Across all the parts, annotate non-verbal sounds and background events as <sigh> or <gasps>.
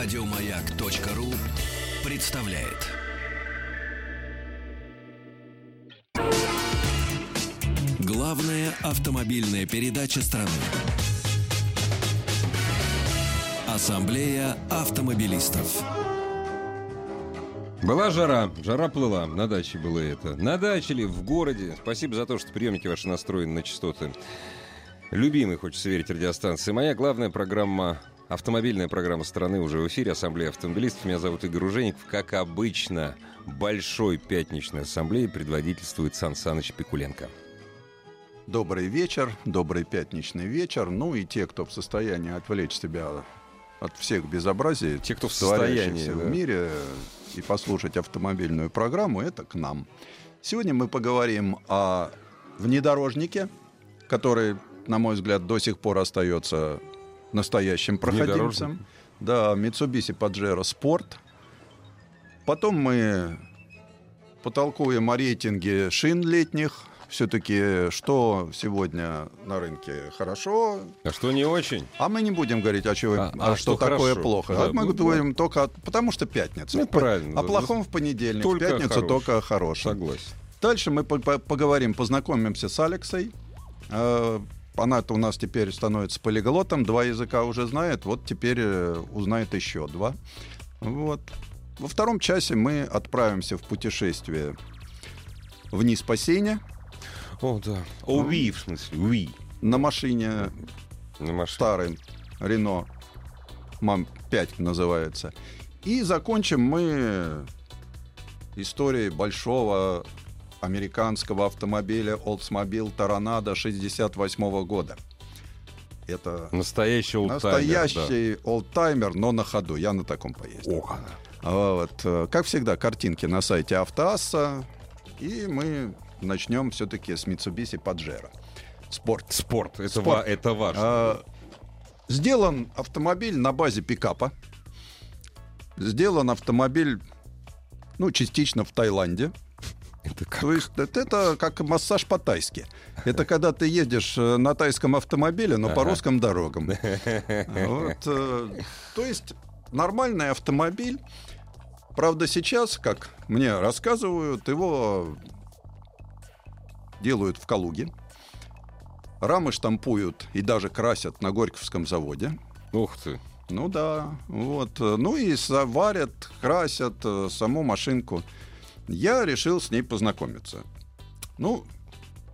Радиомаяк.ру представляет. Главная автомобильная передача страны. Ассамблея автомобилистов. Была жара, жара плыла, на даче было это. На даче ли, в городе. Спасибо за то, что приемники ваши настроены на частоты. Любимый, хочется верить, радиостанции. Моя главная программа, автомобильная программа страны уже в эфире. Ассамблея автомобилистов. Меня зовут Игорь Ужеников. Как обычно, большой пятничной ассамблеи предводительствует Сан Саныч Пикуленко. Добрый вечер, добрый пятничный вечер. Ну и те, кто в состоянии отвлечь себя от всех безобразий, Те, кто в состоянии, в мире, и послушать автомобильную программу, это к нам. Сегодня мы поговорим о внедорожнике, который, на мой взгляд, до сих пор остается настоящим проходимцем. Да, Mitsubishi Pajero Sport. Потом мы потолкуем о рейтинге шин летних. Все-таки что сегодня на рынке хорошо, А что не очень? а мы не будем говорить, а, чего, А- а а что, что такое хорошо. плохо. Да, а мы ну, говорим только от- потому, что пятница. Ну, правильно, О плохом в понедельник, Только в пятницу хорошее. только о хорошем. Согласен. Дальше мы по- по- поговорим, познакомимся с Алексой. Она-то у нас теперь становится полиглотом, два языка уже знает, вот теперь э, узнает еще два. Вот. Во втором часе мы отправимся в путешествие вниз по Сене О, да. О, ви, в смысле, ви. на машине На машине. старым Рено МАМ-5 называется. И закончим мы историей большого американского автомобиля Oldsmobile Toronado 68 года. Это Настоящий олдтаймер, да. настоящий олдтаймер, но на ходу. Я на таком поездил. Ох, она. Вот. э, Как всегда, картинки на сайте Автоасса. И мы начнем все-таки с Mitsubishi Pajero. Спорт. Спорт. Это, Спорт. ва- это важно. А, Сделан автомобиль на базе пикапа. Сделан автомобиль, ну, частично в Таиланде. Это как? То есть это, это как массаж по-тайски. Это когда ты едешь э, на тайском автомобиле, но по Ага. русским дорогам. <laughs> Вот, э, то есть нормальный автомобиль. Правда, сейчас, как мне рассказывают, его делают в Калуге. Рамы штампуют и даже красят на Горьковском заводе. Ух ты. Ну да, вот. Ну и заварят, красят э, саму машинку. Я решил с ней познакомиться. Ну,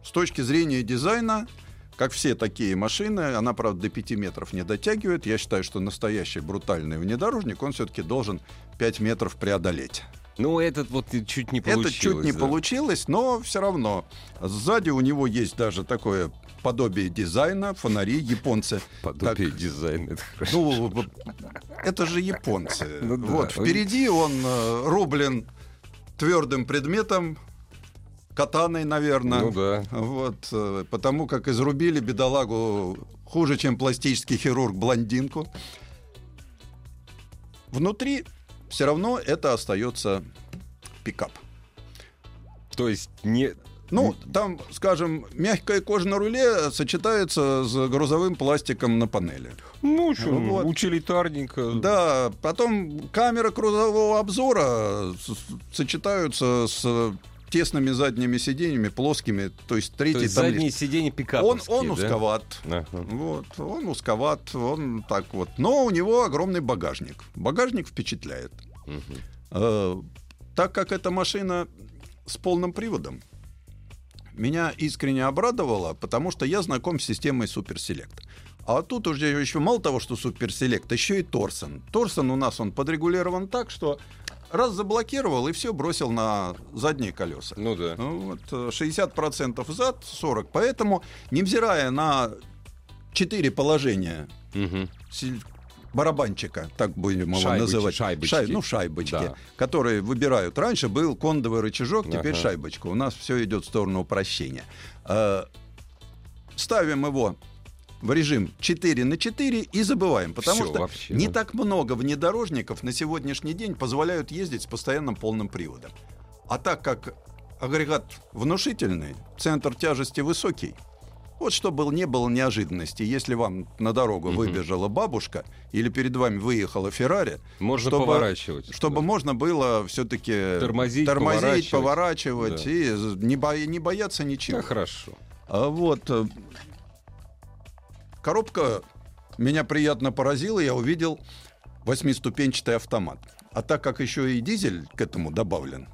с точки зрения дизайна, как все такие машины, она, правда, до 5 метров не дотягивает. Я считаю, что настоящий брутальный внедорожник, он все-таки должен 5 метров преодолеть. Ну, этот вот чуть не получилось. Это чуть не да. получилось, но все равно. Сзади у него есть даже такое подобие дизайна, фонари, японцы. Подобие так- дизайна. Это хорошо. ну, это же японцы. Ну да. Вот, впереди он э, рублен твердым предметом, катаной, наверное. Ну да. Вот, э, потому как изрубили бедолагу хуже, чем пластический хирург блондинку. Внутри все равно это остается пикап. То есть не... Ну, там, скажем, мягкая кожа на руле сочетается с грузовым пластиком на панели. Ну, что, Вот. утилитарненько. Да, потом камера крузового обзора сочетаются с тесными задними сиденьями, плоскими, то есть То третий есть там задние лист. сиденья Он, пикаповские, он да? узковат. Ага. Вот, он узковат, он так вот. Но у него огромный багажник. Багажник впечатляет. Мгм. Э, так как эта машина с полным приводом, меня искренне обрадовало, потому что я знаком с системой Суперселект. А тут уже еще мало того, что Суперселект, еще и Торсон. Торсон у нас он подрегулирован так, что раз заблокировал и все бросил на задние колеса. Ну да. Ну, Вот, э, 60% зад, 40%. Поэтому, невзирая на четыре положения Мгм. Барабанчика, так будем его Шайбочки, называть. шайбочки. Шай- ну, шайбочки, Да. которые выбирают. Раньше был кондовый рычажок, теперь Ага. шайбочка. У нас все идет в сторону упрощения. Э, Ставим его в режим 4 на 4 и забываем. Потому Всё, что вообще, не да. так много внедорожников на сегодняшний день позволяют ездить с постоянным полным приводом. А так как агрегат внушительный, центр тяжести высокий, Вот чтобы не было неожиданности. Если вам на дорогу выбежала бабушка или перед вами выехала Феррари, Можно чтобы- поворачивать. чтобы Да. можно было все-таки Тормозить, тормозить поворачивать. поворачивать Да. и не, бо- не бояться ничего. Да, хорошо. А вот э, коробка меня приятно поразила, я увидел восьмиступенчатый автомат. А так как еще и дизель к этому добавлен,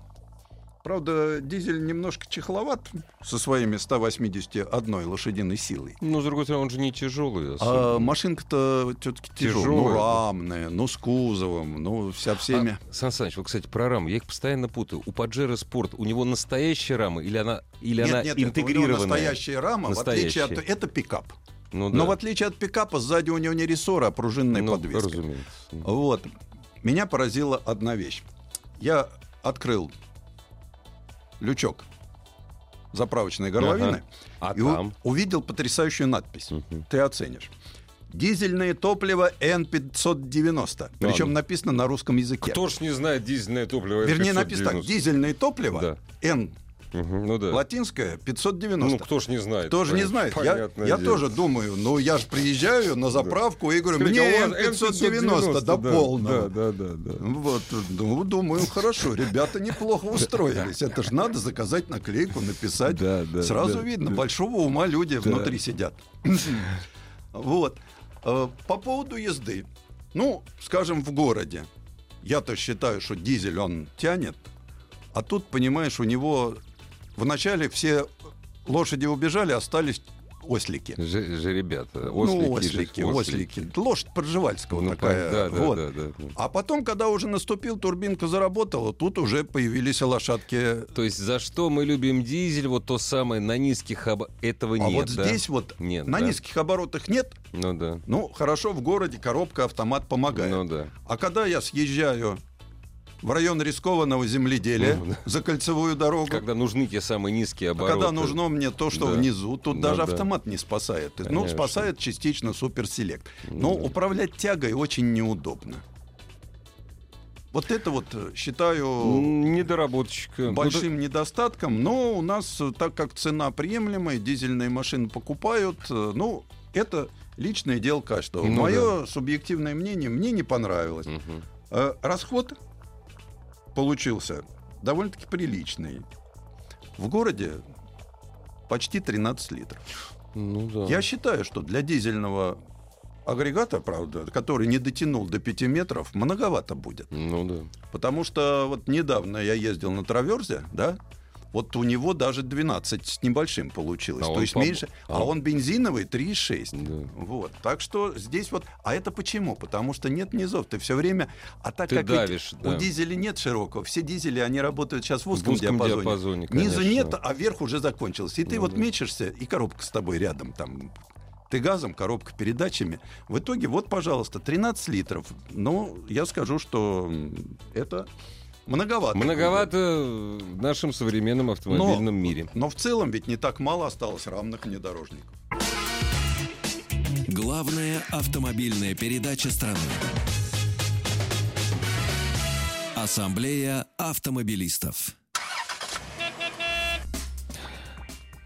правда, дизель немножко чехловат со своими 181 лошадиной силой. Ну, с другой стороны, он же не тяжелый. А особенно. машинка-то все-таки тяжелая. Тяжелая, Ну, рамная, ну, с кузовом, ну, вся всеми. А, Сан Саныч, вы, кстати, про раму. Я их постоянно путаю. У Паджеро Спорт у него настоящая рама или она, или она нет, нет, у него интегрированная? настоящая рама, в отличие от... Настоящая. Это пикап. Ну, да. Но в отличие от пикапа, сзади у него не рессоры, а пружинная Ну, подвеска. разумеется. Вот. Меня поразила одна вещь. Я открыл лючок заправочной горловины А и там? увидел потрясающую надпись. Мгм. Ты оценишь. Дизельное топливо N590. Причем ну. написано на русском языке. Кто ж не знает дизельное топливо? Вернее, написано так. Дизельное топливо Да. N Мгм, Ну да. латинское 590. Ну, кто ж не знает? Тоже не Понятно- знает. Я, я тоже думаю, ну я же приезжаю на заправку и говорю, Скажите, мне а вас N590 до да, полного. Да, да, да, да. Вот, ну, думаю, хорошо, ребята неплохо устроились. Это же надо заказать наклейку, написать. Да, да, Сразу да, видно, да. большого ума люди внутри сидят. Вот. Э, По поводу езды. Ну, скажем, в городе. Я-то считаю, что дизель он тянет, а тут, понимаешь, у него вначале все лошади убежали, остались ослики. Же, же ребята. ну, ослики, ослики, же, ослики. Лошадь Пржевальского Ну, такая. да, вот. да, да, да. А потом, когда уже наступил, турбинка заработала, тут уже появились лошадки. То есть за что мы любим дизель, вот то самое на низких об... этого а нет, вот да? здесь вот Нет, на да. низких оборотах нет. Ну да. Ну, хорошо, в городе коробка, автомат помогает. Ну да. А когда я съезжаю в район рискованного земледелия Ну, да. за кольцевую дорогу, Когда нужны те самые низкие обороты. когда нужно мне то, что Да. внизу, тут Ну даже да. автомат не спасает. Ну, Конечно. спасает частично суперселект. Ну Но да. управлять тягой очень неудобно. Вот это вот э, считаю Недоработочка. Ну, большим недостатком, но у нас, э, так как цена приемлемая, дизельные машины покупают, э, ну, это личное дело каждого. Ну Мое субъективное мнение, мне не понравилось. Э, Расход получился довольно-таки приличный. В городе почти 13 литров. Ну да. Я считаю, что для дизельного агрегата, правда, который не дотянул до 5 метров, многовато будет. Ну да. Потому что вот недавно я ездил на траверзе, да, вот у него даже 12 с небольшим получилось. А То есть поб- меньше. А а. он бензиновый 3,6. Да. Вот. Так что здесь вот. А это почему? Потому что нет низов. Ты все время. А так Ты как ведь давишь, да. у дизеля нет широкого. Все дизели, они работают сейчас в В узком, узком диапазоне. диапазоне, Низу конечно. нет, а верх уже закончился. И ты Ну вот да. мечешься, и коробка с тобой рядом там. Ты газом, коробка передачами. В итоге, вот, пожалуйста, 13 литров. Ну, я скажу, что это многовато. Многовато в нашем современном автомобильном мире. Но в целом ведь не так мало осталось равных внедорожников. Главная автомобильная передача страны. Ассамблея автомобилистов.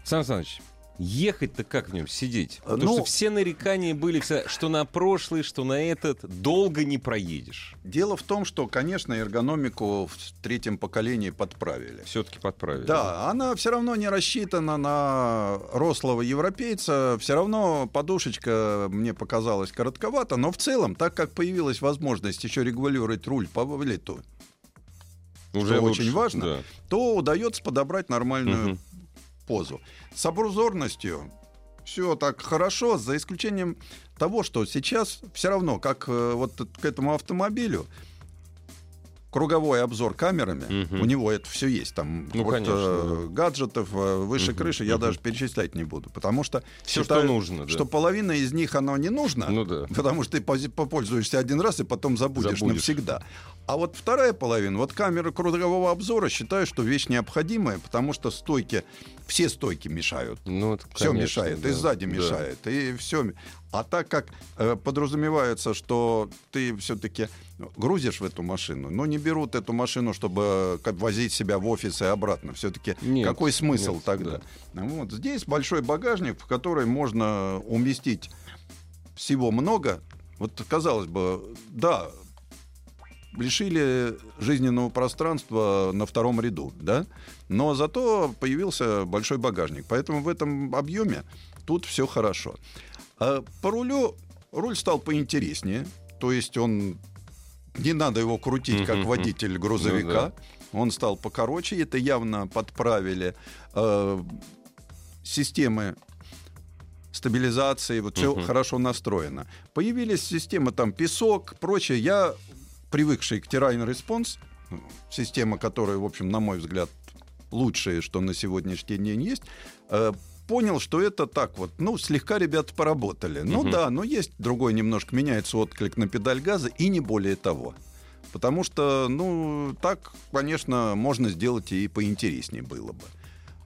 Сан Саныч, ехать-то как в нем сидеть? Потому Ну- что все нарекания были, что на прошлый, что на этот, долго не проедешь. Дело в том, что, конечно, эргономику в третьем поколении подправили. Все-таки подправили. Да, она все равно не рассчитана на рослого европейца. Все равно подушечка мне показалась коротковата, но в целом, так как появилась возможность еще регулировать руль по вылету, Уже что лучше, очень важно. да. то удается подобрать нормальную Мгм. Позу. С обрузорностью все так хорошо, за исключением того, что сейчас все равно, как э, вот к этому автомобилю, круговой обзор камерами, Мгм. у него это все есть. Там Ну, вот, конечно, э, гаджетов э, выше Мгм, крыши я даже перечислять не буду, потому что Всё, считаю, что нужно, да. что половина из них оно не нужно, Ну да. потому что ты попользуешься один раз и потом забудешь, Забудешь. навсегда. А вот вторая половина, вот камера кругового обзора, считаю, что вещь необходимая, потому что стойки, все стойки мешают. Ну, это, Все конечно, мешает, да, и сзади да. мешает, и все. А так как э, подразумевается, что ты все-таки грузишь в эту машину, но не берут эту машину, чтобы как, возить себя в офис и обратно. Все-таки какой смысл нет, тогда? Вот здесь большой багажник, в который можно уместить всего много. Вот казалось бы, да, лишили жизненного пространства на втором ряду, да, но зато появился большой багажник. Поэтому в этом объеме тут все хорошо. А по рулю руль стал поинтереснее, то есть он не надо его крутить как водитель грузовика. Он стал покороче, это явно подправили. Э, системы стабилизации, вот все хорошо настроено. Появились системы там песок, прочее. Я привыкший к Terrain Response, система, которая, в общем, на мой взгляд, лучшее, что на сегодняшний день есть, э, понял, что это так вот, ну, слегка ребята поработали. Ну Мгм. да, но есть другой немножко, меняется отклик на педаль газа, и не более того. Потому что, ну, так, конечно, можно сделать и поинтереснее было бы.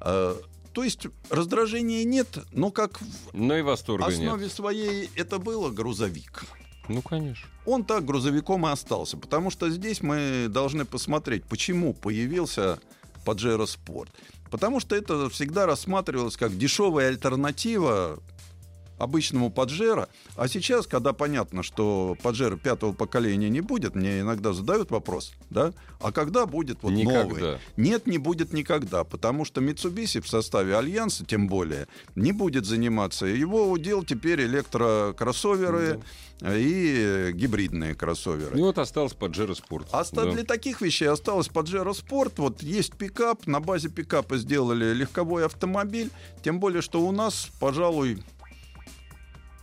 Э, То есть раздражения нет, но как в Но и основе нет. своей это было грузовик. Ну, конечно. Он так грузовиком и остался, потому что здесь мы должны посмотреть, почему появился Pajero Sport. Потому что это всегда рассматривалось как дешевая альтернатива обычному Паджеро. А сейчас, когда понятно, что Паджеро пятого поколения не будет, мне иногда задают вопрос, да, а когда будет вот Никогда. новый? Нет, не будет никогда, потому что Mitsubishi в составе Альянса, тем более, не будет заниматься. Его удел теперь электрокроссоверы и гибридные кроссоверы. И вот остался Pajero Sport. Оста- Да. Для таких вещей осталось Pajero Sport. Вот есть пикап, на базе пикапа сделали легковой автомобиль. Тем более, что у нас, пожалуй,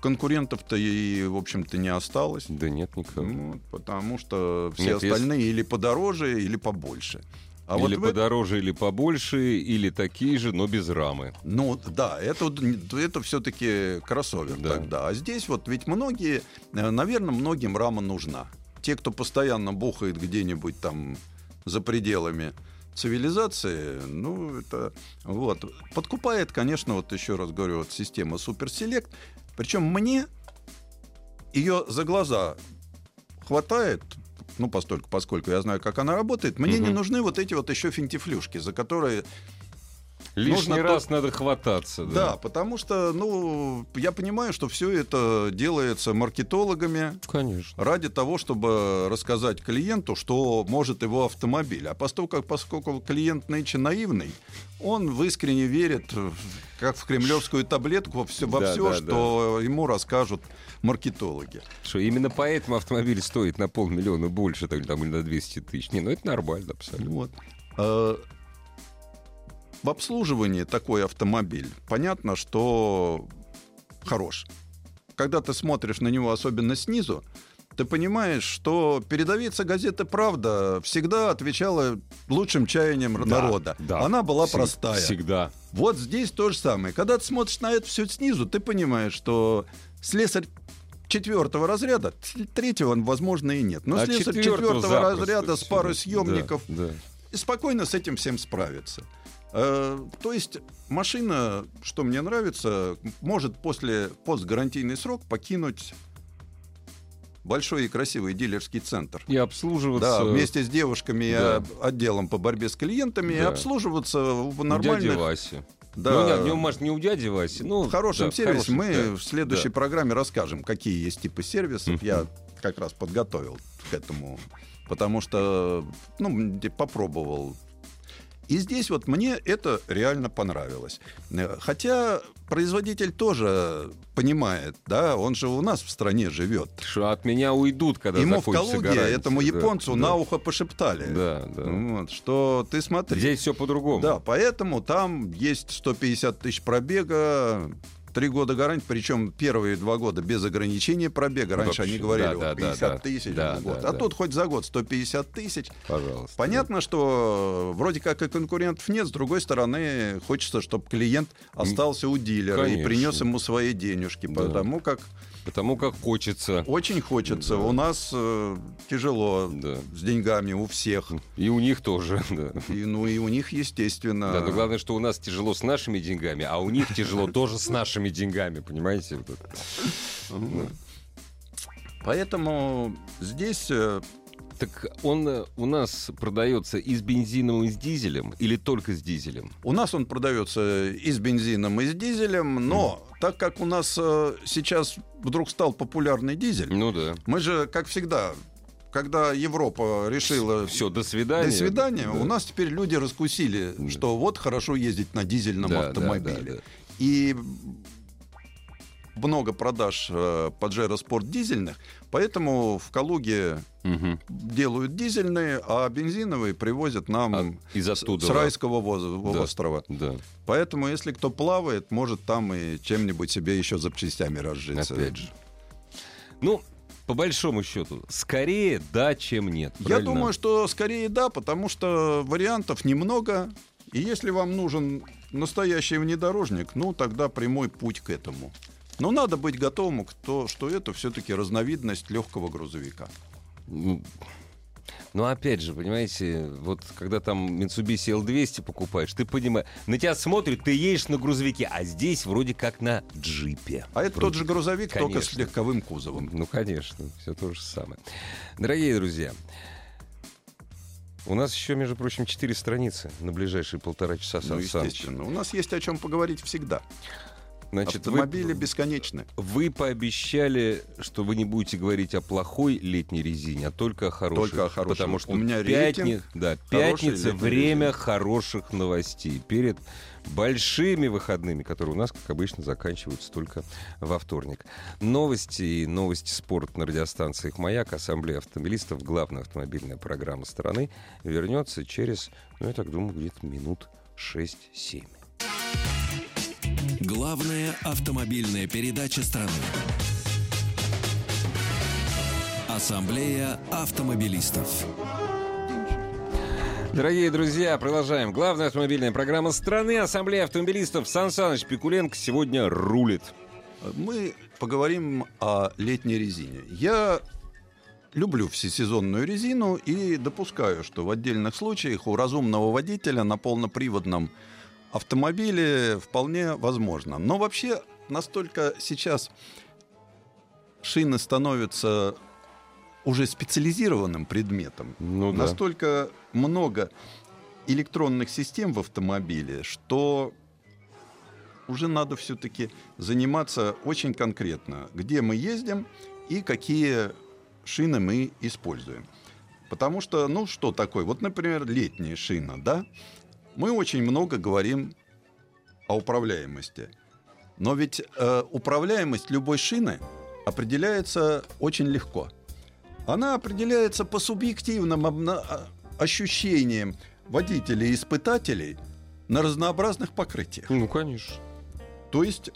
конкурентов-то и, в общем-то, не осталось. Да нет никого. Ну, потому что все Нет, остальные или подороже, или побольше. А или вот э- подороже, или побольше, или такие же, но без рамы. Ну да, это, это все-таки кроссовер Да. тогда. А здесь вот ведь многие, наверное, многим рама нужна. Те, кто постоянно бухает где-нибудь там за пределами цивилизации, ну это вот подкупает, конечно, вот еще раз говорю, вот система Суперселект. Причем мне ее за глаза хватает, ну, постольку, поскольку я знаю, как она работает, мне не Мгм. нужны вот эти вот еще финтифлюшки, за которые Лишний Нужно раз надо хвататься. да. Да, потому что, ну, я понимаю, что все это делается маркетологами конечно. ради того, чтобы рассказать клиенту, что может его автомобиль. А поскольку, поскольку клиент нынче наивный, он в искренне верит, как в кремлевскую таблетку, во все, во Да, все да, что ему расскажут маркетологи. Что именно поэтому автомобиль стоит на полмиллиона больше, там, там, или на 200 тысяч. Не, ну это нормально абсолютно. Вот. В обслуживании такой автомобиль, понятно, что хорош. Когда ты смотришь на него, особенно снизу, ты понимаешь, что передовица газеты «Правда» всегда отвечала лучшим чаяниям Да, народа. да. Она была простая. Всегда. Вот здесь то же самое. Когда ты смотришь на это все снизу, ты понимаешь, что слесарь четвертого разряда, третьего, возможно, и нет. Но А слесарь четвертого запросто разряда с парой Да, съемников Да, и спокойно с этим всем справиться. Э, То есть машина, что мне нравится, может после постгарантийный срок покинуть большой и красивый дилерский центр. И обслуживаться... Да, вместе с девушками и Да. отделом по борьбе с клиентами и Да. обслуживаться в нормальных... Васи. Да, Ну, нет, не, Маш- не у дяди Васи. Ну, в хорошем да, сервисе. хорошем, Мы да. в следующей Да. программе расскажем, какие есть типы сервисов. Я как раз подготовил к этому, потому что ну, попробовал. И здесь вот мне это реально понравилось. Э, Хотя производитель тоже понимает, да, он же у нас в стране живет. Что от меня уйдут, когда Ему в Калуге, гарантия. этому Да, японцу да. на ухо пошептали. Да, да. Вот, что ты смотри. Здесь все по-другому. Да, поэтому там есть 150 тысяч пробега, три года гарантии, причем первые два года без ограничения пробега. Раньше Вообще, они говорили да, вот да, да, 50 да. тысяч Да, в год. да, а да. тут хоть за год 150 тысяч. Пожалуйста. Понятно, что вроде как и конкурентов нет, с другой стороны, хочется, чтобы клиент остался у дилера и Конечно. принес ему свои денежки, Да. потому как Потому как хочется. очень хочется. Да. У нас э, тяжело Да. с деньгами у всех. И у них тоже, <laughs> да. И, ну и у них, естественно. Да, но главное, что у нас тяжело с нашими деньгами, а у них тяжело <laughs> тоже с нашими деньгами, понимаете? Поэтому здесь э, Так он э, у нас продается и с бензином, и с дизелем, или только с дизелем? у нас он продается и с бензином, и с дизелем, но так как у нас э, сейчас вдруг стал популярный дизель, Ну да. мы же, как всегда, когда Европа решила Все, до свидания. До свидания. Да. У нас теперь люди раскусили, Да. что вот хорошо ездить на дизельном Да, да, автомобиле. да, да. И много продаж э, Pajero Sport дизельных, поэтому в Калуге Мгм. делают дизельные, а бензиновые привозят нам А, из оттуда. с райского воз- Да. острова. Да, Поэтому, если кто плавает, может там и чем-нибудь себе еще запчастями разжиться. опять же. Ну, по большому счету, скорее да, чем нет. Я правильно? думаю, что скорее да, потому что вариантов немного. И если вам нужен настоящий внедорожник, ну тогда прямой путь к этому. Но надо быть готовым к то, что это все-таки разновидность легкого грузовика. Ну, ну, опять же, понимаете, вот когда там Mitsubishi L200 покупаешь, ты понимаешь, на тебя смотрят, ты едешь на грузовике, а здесь вроде как на джипе. А это Вроде тот же грузовик, только с Конечно. легковым кузовом. Ну, конечно, все то же самое. Дорогие друзья, у нас еще, между прочим, четыре страницы на ближайшие полтора часа. Ну, Саныч. естественно. У нас есть о чем поговорить всегда. Значит, вы- Автомобили бесконечны. Вы пообещали, что вы не будете говорить о плохой летней резине, а только о хорошей. Только о хорошей. Потому что У меня пятни- рейтинг да, пятница время резины. хороших новостей. Перед большими выходными, которые у нас, как обычно, заканчиваются только во вторник. Новости и новости спорта на радиостанциях «Маяк», Ассамблея автомобилистов, главная автомобильная программа страны, вернется через, ну, я так думаю, где-то минут 6-7. Главная автомобильная передача страны. Ассамблея автомобилистов. Дорогие друзья, продолжаем. Главная автомобильная программа страны. Ассамблея автомобилистов. Сан Саныч Пикуленко сегодня рулит. Мы поговорим о летней резине. Я люблю всесезонную резину и допускаю, что в отдельных случаях у разумного водителя на полноприводном автомобиле вполне возможно. Но вообще настолько сейчас шины становятся уже специализированным предметом. Ну да. Настолько много электронных систем в автомобиле, что уже надо все-таки заниматься очень конкретно, где мы ездим и какие шины мы используем. Потому что, ну, что такое? Вот, например, летняя шина, да? Мы очень много говорим о управляемости. Но ведь э, управляемость любой шины определяется очень легко. Она определяется по субъективным а, ощущениям водителей и испытателей на разнообразных покрытиях. Ну, конечно. То есть,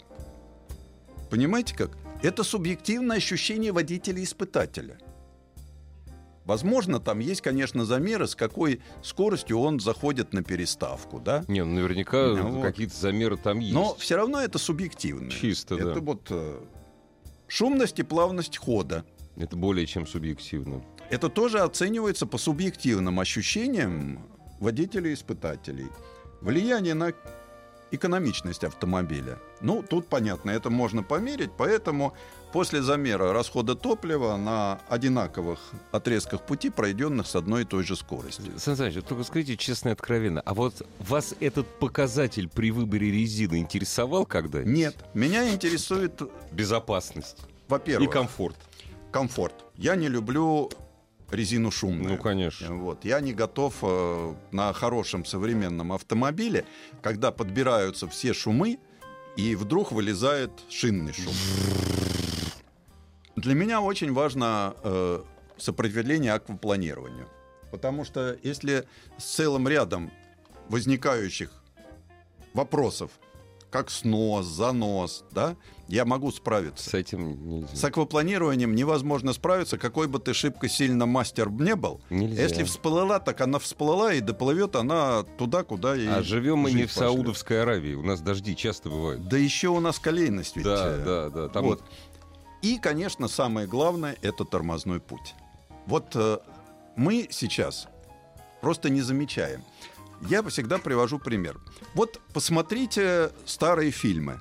понимаете как? Это субъективное ощущение водителя-испытателя. Возможно, там есть, конечно, замеры, с какой скоростью он заходит на переставку, да? Не, ну, наверняка Ну, вот. какие-то замеры там есть. Но все равно это субъективно. Чисто, да. Это вот э, шумность и плавность хода. Это более чем субъективно. Это тоже оценивается по субъективным ощущениям водителей-испытателей. Влияние на экономичность автомобиля. Ну, тут понятно, это можно померить, поэтому после замера расхода топлива на одинаковых отрезках пути, пройденных с одной и той же скоростью. Сан Саныч, только скажите честно и откровенно, а вот вас этот показатель при выборе резины интересовал когда Нет, меня интересует, Безопасность и во-первых, комфорт. комфорт. Я не люблю резину шумную. Ну, конечно. Вот. Я не готов э, на хорошем современном автомобиле, когда подбираются все шумы, и вдруг вылезает шинный шум. Для меня очень важно э, сопротивление аквапланированию. Потому что если с целым рядом возникающих вопросов, как снос, занос, да, я могу справиться. С этим нельзя. С аквапланированием невозможно справиться, какой бы ты шибко сильно мастер не был. Нельзя. Если всплыла, так она всплыла, и доплывет она туда, куда и А живем мы не в пошлет. Саудовской Аравии. У нас дожди часто бывают. Да еще у нас колейность ведь. Да, э, да, да. Там вот. И, конечно, самое главное – это тормозной путь. Вот э, мы сейчас просто не замечаем. Я всегда привожу пример. Вот посмотрите старые фильмы.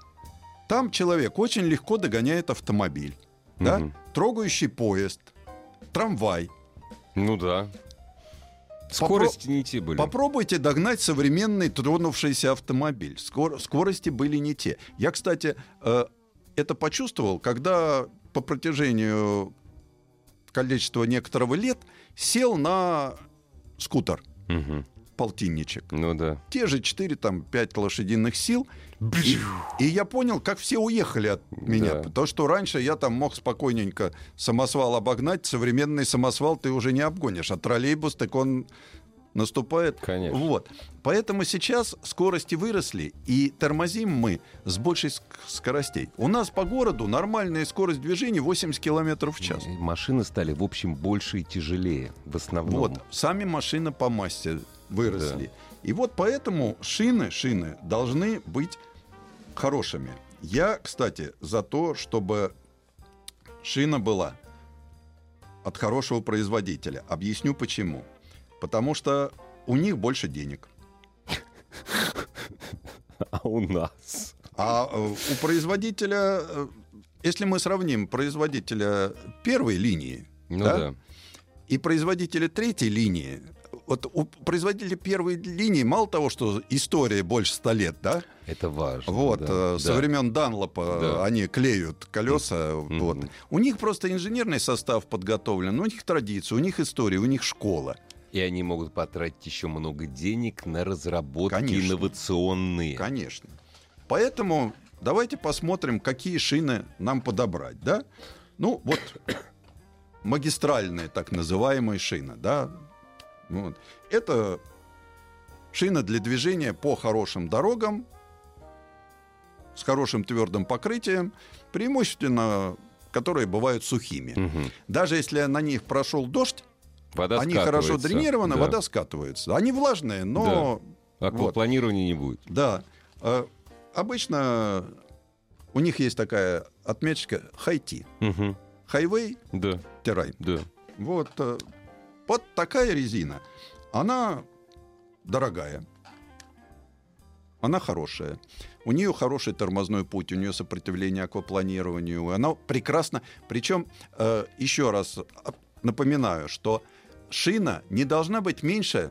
Там человек очень легко догоняет автомобиль. да? Мгм. трогающий поезд, трамвай. Ну да. Скорости не те были. Попробуйте догнать современный тронувшийся автомобиль. Скор- скорости были не те. Я, кстати, э, это почувствовал, когда по протяжению количества некоторого лет сел на скутер Мгм. Полтинничек. Ну да. Те же 4, там, 5 лошадиных сил. И, и я понял, как все уехали от меня. Да. Потому что раньше я там мог спокойненько самосвал обогнать. Современный самосвал ты уже не обгонишь. А троллейбус, так он наступает. Конечно. Вот. Поэтому сейчас скорости выросли, и тормозим мы с большей ск- скоростей. У нас по городу нормальная скорость движения 80 км в час. Машины стали, в общем, больше и тяжелее. В основном. Вот, сами машины по массе выросли. И вот поэтому шины, шины должны быть хорошими. Я, кстати, за то, чтобы шина была от хорошего производителя. Объясню почему. Потому что у них больше денег. <laughs> А у нас? А э, у производителя, э, если мы сравним производителя первой линии Ну Да? да. и производителя третьей линии, вот у производителя первой линии мало того, что история больше ста лет, да? Это важно. Вот, да, э, со да. времен Данлопа Да. они клеют колеса. Мгм. Вот. У них просто инженерный состав подготовлен, у них традиция, у них история, у них школа. И они могут потратить еще много денег на разработки Конечно. инновационные. Конечно. Поэтому давайте посмотрим, какие шины нам подобрать, да? Ну, вот <coughs> магистральные так называемые шины, да? Вот. Это шина для движения по хорошим дорогам с хорошим твердым покрытием, преимущественно которые бывают сухими. Мгм. Даже если на них прошел дождь, Вода они хорошо дренированы, Да. вода скатывается. Они влажные, но Аквапланирования не будет. да. Э, Обычно у них есть такая отметочка хайти. Мгм. Хайвей, Да, террай. да. Вот, э, вот такая резина. Она дорогая. Она хорошая. У нее хороший тормозной путь, у нее сопротивление аквапланированию. Она прекрасно. Причем, э, еще раз а, напоминаю, что шина не должна быть меньше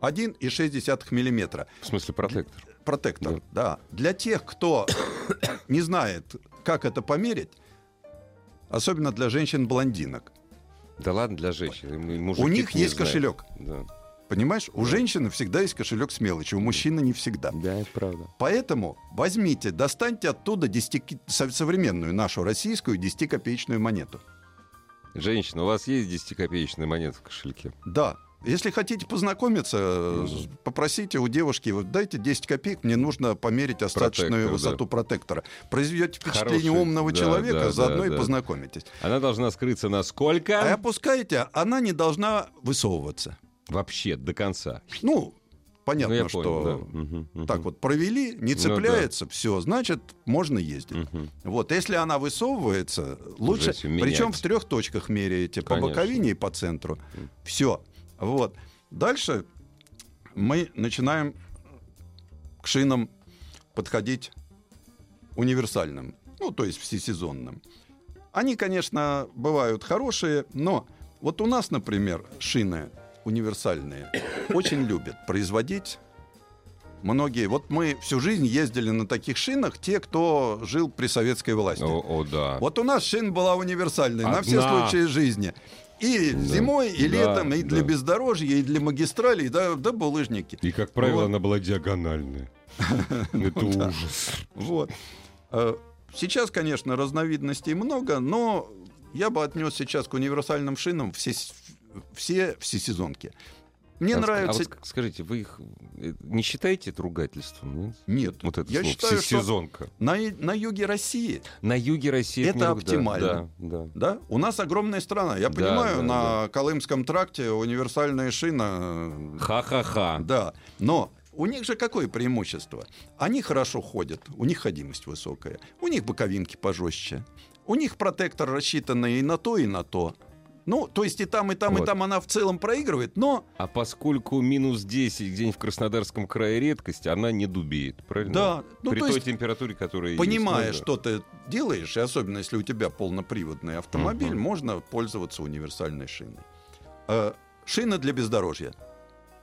1,6 миллиметра. В смысле протектор. Протектор, да. Для тех, кто <coughs> не знает, как это померить, особенно для женщин-блондинок, Да ладно, для женщин. мужики у них есть знают. кошелек. Да. Понимаешь, у женщины всегда есть кошелек с мелочью, у мужчины не всегда. да, это правда. Поэтому возьмите, достаньте оттуда 10, со- современную нашу российскую 10-копеечную монету. Женщина, у вас есть 10-копеечная монета в кошельке? Да. Если хотите познакомиться, попросите у девушки, вот дайте 10 копеек, мне нужно померить остаточную Протектор, высоту протектора. Произведете впечатление Хороший, умного да, человека, да, заодно да, и да. познакомитесь. Она должна скрыться на сколько? А опускаете, она не должна высовываться. Вообще, до конца. Ну, понятно, ну, что понял, да. Мгм, мгм. так вот провели, не Ну, цепляется, все, значит, можно ездить. Мгм. Вот, если она высовывается, лучше, причем в трех точках меряете, по Конечно. боковине и по центру. Все. Вот. Дальше мы начинаем к шинам подходить универсальным, ну, то есть всесезонным. Они, конечно, бывают хорошие, но вот у нас, например, шины универсальные <coughs> очень любят производить многие. Вот мы всю жизнь ездили на таких шинах, те, кто жил при советской власти. О, о, да. Вот у нас шина была универсальная на все Одна. случаи жизни. И Да. зимой, и Да, летом, и для да. бездорожья, и для магистралей, да, да булыжники. И, как правило, Вот. она была диагональная. <laughs> Это ужас. Вот. Э, Сейчас, конечно, разновидностей много, но я бы отнес сейчас к универсальным шинам все, все всесезонки. Мне А ск- нравится... А вот ск- скажите, вы их э, не считаете это ругательством? Нет? Нет, Вот это я слово, считаю, что всесезонка. на, и- на юге России На юге России Это да, оптимально. Да, да. Да, у нас огромная страна. Я Да, понимаю, да, на Колымском тракте универсальная шина. э, Ха-ха-ха. Да, но у них же какое преимущество? Они хорошо ходят, у них ходимость высокая, у них боковинки пожестче, у них протектор рассчитанный и на то, и на то. Ну, то есть и там, и там, Вот. и там она в целом проигрывает, но А поскольку минус 10 где-нибудь в Краснодарском крае редкость, она не дубеет, правильно? Да, ну, При то той есть, температуре, которая понимая, есть. ну, что ты делаешь, и особенно если у тебя полноприводный автомобиль, Мгм. можно пользоваться универсальной шиной. Э, Шина для бездорожья.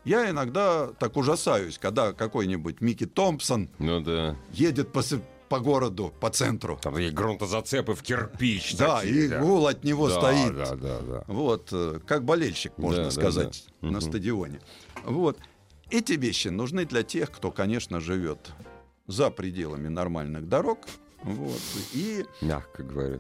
Я иногда так ужасаюсь, когда какой-нибудь Микки Томпсон Ну да. едет по, по городу, по центру. Там и грунтозацепы в кирпич. Да, такие, и гул от него Да, стоит. Да, да, да. Вот, э, как болельщик, можно Да, да, сказать, да. на Мгм. стадионе. Вот. Эти вещи нужны для тех, кто, конечно, живет за пределами нормальных дорог. Вот. И Мягко говоря.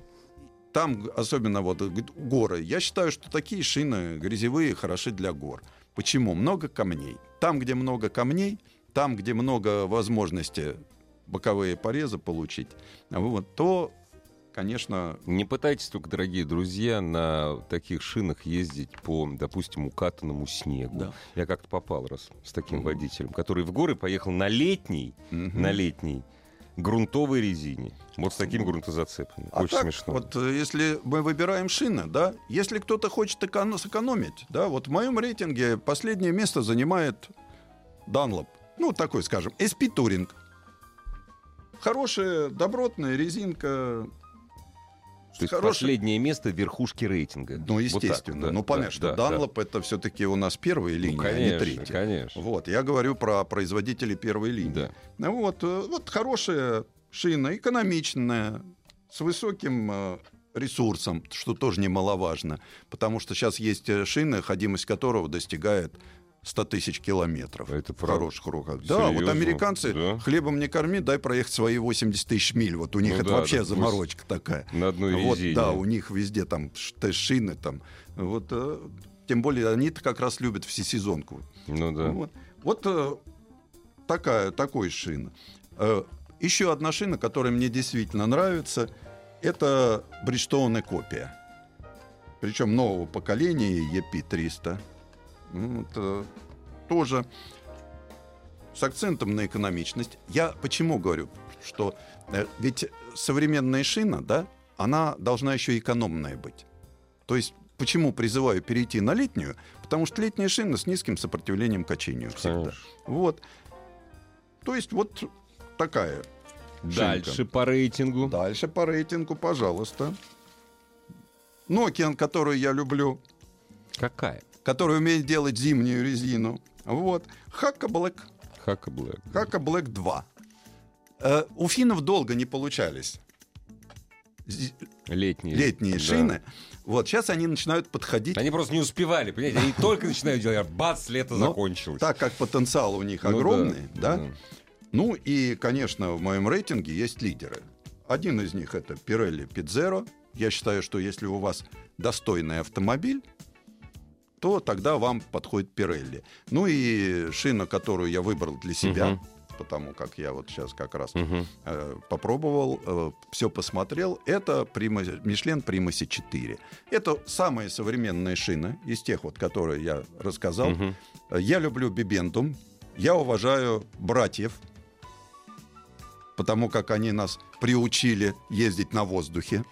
там, особенно вот э, горы, я считаю, что такие шины грязевые хороши для гор. Почему? Много камней. Там, где много камней, там, где много возможности боковые порезы получить, вот, то, конечно, Не пытайтесь только, дорогие друзья, на таких шинах ездить по, допустим, укатанному снегу. Да. Я как-то попал раз с таким водителем, который в горы поехал на летней, мгм. на летней грунтовой резине. Вот с такими грунтозацепами. А Очень так, смешно. вот э, если мы выбираем шины, да, если кто-то хочет эконо- сэкономить, да, вот в моем рейтинге последнее место занимает Dunlop. Ну, такой, скажем, SP Touring. Хорошая, добротная резинка. То есть хорошая- последнее место верхушки рейтинга. Ну, Вот так, естественно. да, ну, понятно, да, что да, да. Это все-таки у нас первая Ну, линия, а конечно, не третья. конечно. Вот, я говорю про производителей первой линии. Да. Ну Вот, э, вот хорошая шина, экономичная, с высоким э, ресурсом, что тоже немаловажно, потому что сейчас есть э, шины, ходимость которого достигает 100 тысяч километров. Это в правда? хороших руках. Да, вот американцы Да. хлебом не корми, дай проехать свои 80 тысяч миль. Вот у них Ну это да, вообще да, заморочка такая. На одной Вот, резине. да, у них везде там шины там. Вот, э, тем более они-то как раз любят всесезонку. Ну да. Вот, вот э, такая, такой шина. Э, еще одна шина, которая мне действительно нравится, это Бриджстоун копия. Причем нового поколения EP300. Вот, э, тоже с акцентом на экономичность. Я почему говорю, что э, ведь современная шина, да, она должна еще экономная быть. То есть почему призываю перейти на летнюю? Потому что летняя шина с низким сопротивлением качению всегда. Конечно. Вот. То есть вот такая. Дальше шинка. по рейтингу. Дальше по рейтингу, пожалуйста. Nokian, которую я люблю, Какая? Который умеет делать зимнюю резину. Вот. Хака Black. Хака Блэк. Хака Black 2. Э, у финнов долго не получались Летние. летние Да. шины. Вот сейчас они начинают подходить. Они просто не успевали, понимаете? Они только начинают делать, а бац, лето Но закончилось. Так как потенциал у них Ну да, огромный, да, Ну и, конечно, в моем рейтинге есть лидеры. Один из них это Pirelli Pizzero. Я считаю, что если у вас достойный автомобиль, то тогда вам подходит Pirelli. Ну и шина, которую я выбрал для себя, Мгм. потому как я вот сейчас как раз Мгм. э, попробовал, все посмотрел, это Prima- Michelin Primacy 4. Это самая современная шина из тех, вот, которые я рассказал. Э, Я люблю Бибентум. Я уважаю братьев, потому как они нас приучили ездить на воздухе.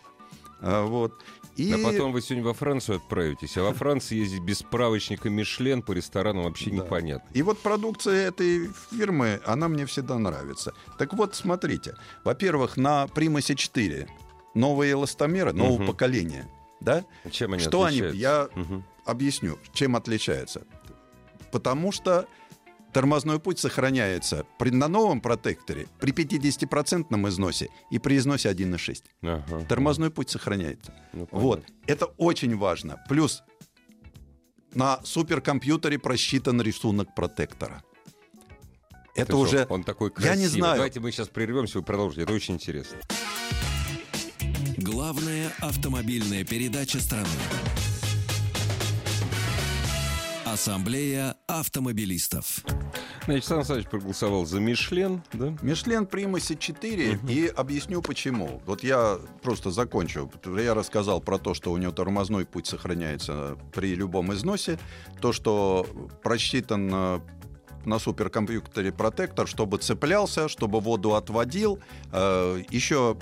А, Вот. И... А потом вы сегодня во Францию отправитесь, а во Франции ездить без справочника Мишлен по ресторанам вообще Да. непонятно. И вот продукция этой фирмы, она мне всегда нравится. Так вот, смотрите. Во-первых, на Примасе 4 новые эластомеры, нового Мгм. поколения. Да? Чем они Что они? отличаются? Я Мгм. объясню, чем отличается. Потому что тормозной путь сохраняется при, на новом протекторе при 50% износе и при износе 1,6. Ага. Тормозной путь сохраняется. Ну, Вот. Это очень важно. Плюс на суперкомпьютере просчитан рисунок протектора. Это Ты уже... что, Он такой Я красивый. не знаю. Давайте мы сейчас прервемся, вы продолжите. Это очень интересно. Главная автомобильная передача страны. Ассамблея автомобилистов. Значит, Сан Саныч проголосовал за Мишлен, да? Мишлен Примаси 4, и объясню почему. Вот я просто закончу. Я рассказал про то, что у него тормозной путь сохраняется при любом износе, то, что просчитан э, на суперкомпьютере протектор, чтобы цеплялся, чтобы воду отводил. Э, Еще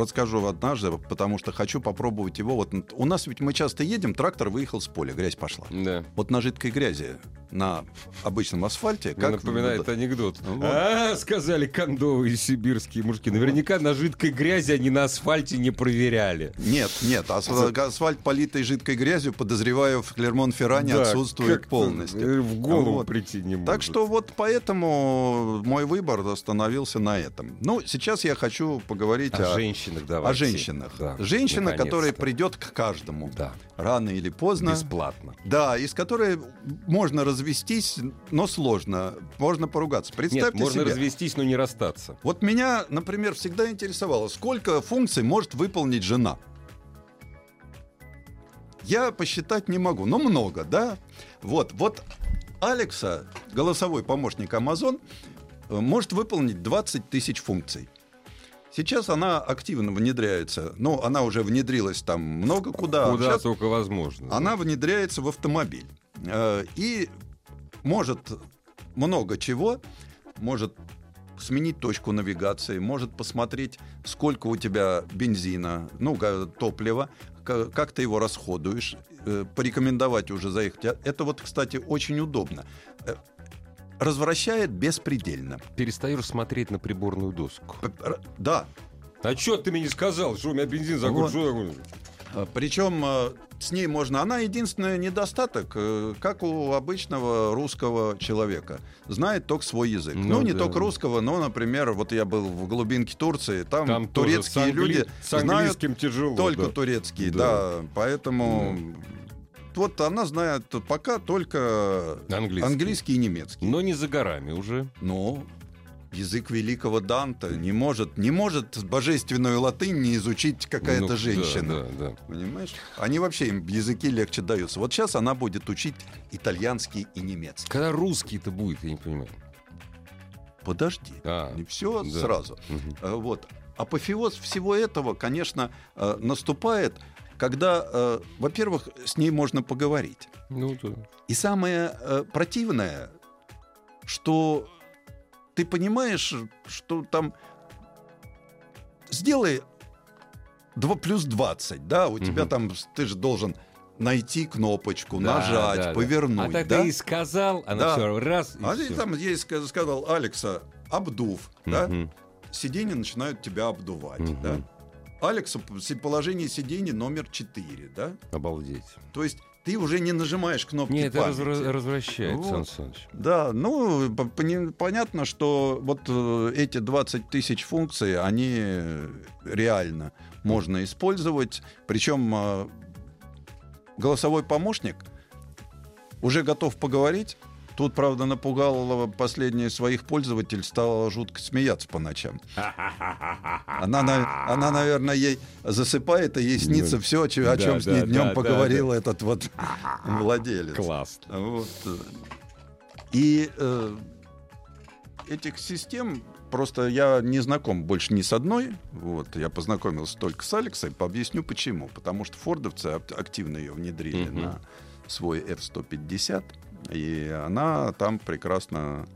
расскажу однажды, потому что хочу попробовать его. Вот у нас ведь мы часто едем, трактор выехал с поля, грязь пошла. Да. Вот на жидкой грязи на обычном асфальте. Мне Как напоминает вот- анекдот. Вот. А, сказали кондовые сибирские мужики. Наверняка на жидкой грязи они на асфальте не проверяли. Нет, нет, ас- асфальт, политый жидкой грязью, подозреваю, в Клермон-Ферране Да, отсутствует полностью. В голову Вот. прийти не может. Так что вот поэтому мой выбор остановился на этом. Ну, сейчас я хочу поговорить О о, женщинах о давайте. женщинах. Да, Женщина, которая придет к каждому. Да, Рано или поздно. бесплатно. Да, из которой можно развестись, но сложно. Можно поругаться. Представьте Нет, можно себе. развестись, но не расстаться. Вот меня, например, всегда интересовало, сколько функций может выполнить жена. Я посчитать не могу, но много, да? Вот, вот Алекса, голосовой помощник Amazon, э, может выполнить 20 тысяч функций. Сейчас она активно внедряется. Ну, она уже внедрилась там много куда. Куда Сейчас только возможно. она внедряется в автомобиль. Э, И может много чего. Может сменить точку навигации, может посмотреть, сколько у тебя бензина, ну, топлива, ка- как ты его расходуешь, э, порекомендовать уже заехать. Это вот, кстати, очень удобно. Э, Развращает беспредельно. Перестаешь смотреть на приборную доску. Да, А что ты мне не сказал, что у меня бензин Вот. Закончился? Причем э, с ней можно. Она единственный недостаток, э, как у обычного русского человека. Знает только свой язык. Ну, Ну не да. только русского, но, например, вот я был в глубинке Турции, там, Там турецкие англи- люди с знают тяжело. только да. турецкий, Да. да. Поэтому вот она знает пока только Английский. английский и немецкий. Но не за горами уже. Но язык великого Данта не может, не может божественную латынь не изучить какая-то Ну, да, женщина. Да, да. Понимаешь? Они вообще им языки легче даются. Вот сейчас она будет учить итальянский и немецкий. Когда русский-то будет, я не понимаю. Подожди. А, Не все да. сразу. Э, Вот. Апофеоз всего этого, конечно, э, наступает, когда, э, во-первых, с ней можно поговорить. Ну да. И самое противное, что ты понимаешь, что там сделай 2 плюс 20, да, у тебя Мгм. там, ты же должен найти кнопочку, Да, нажать, да, да. повернуть, А так да? ты и сказал, она Да. все раз и А ты там ска- сказал Алекса, обдув, да? Мгм. Сиденья начинают тебя обдувать, Мгм. да? Алекса, положение сиденья номер 4, да? Обалдеть. То есть ты уже не нажимаешь кнопки Нет, это развра- развращает, Вот. Сан Саныч. Да, ну, понятно, что вот э, эти 20 тысяч функций, они реально можно использовать. Причем э, голосовой помощник уже готов поговорить. Тут, правда, напугал последний своих пользователей, стала жутко смеяться по ночам. Она, на- она, наверное, ей засыпает, и ей снится Ну, все, о чем да, с ней да, днем да, поговорил этот вот владелец. Класс. Вот. И э, этих систем просто я не знаком больше ни с одной. Вот, я познакомился только с Алексой. Объясню почему. Потому что фордовцы ак- активно ее внедрили Мгм. на свой F-150. И она там прекрасно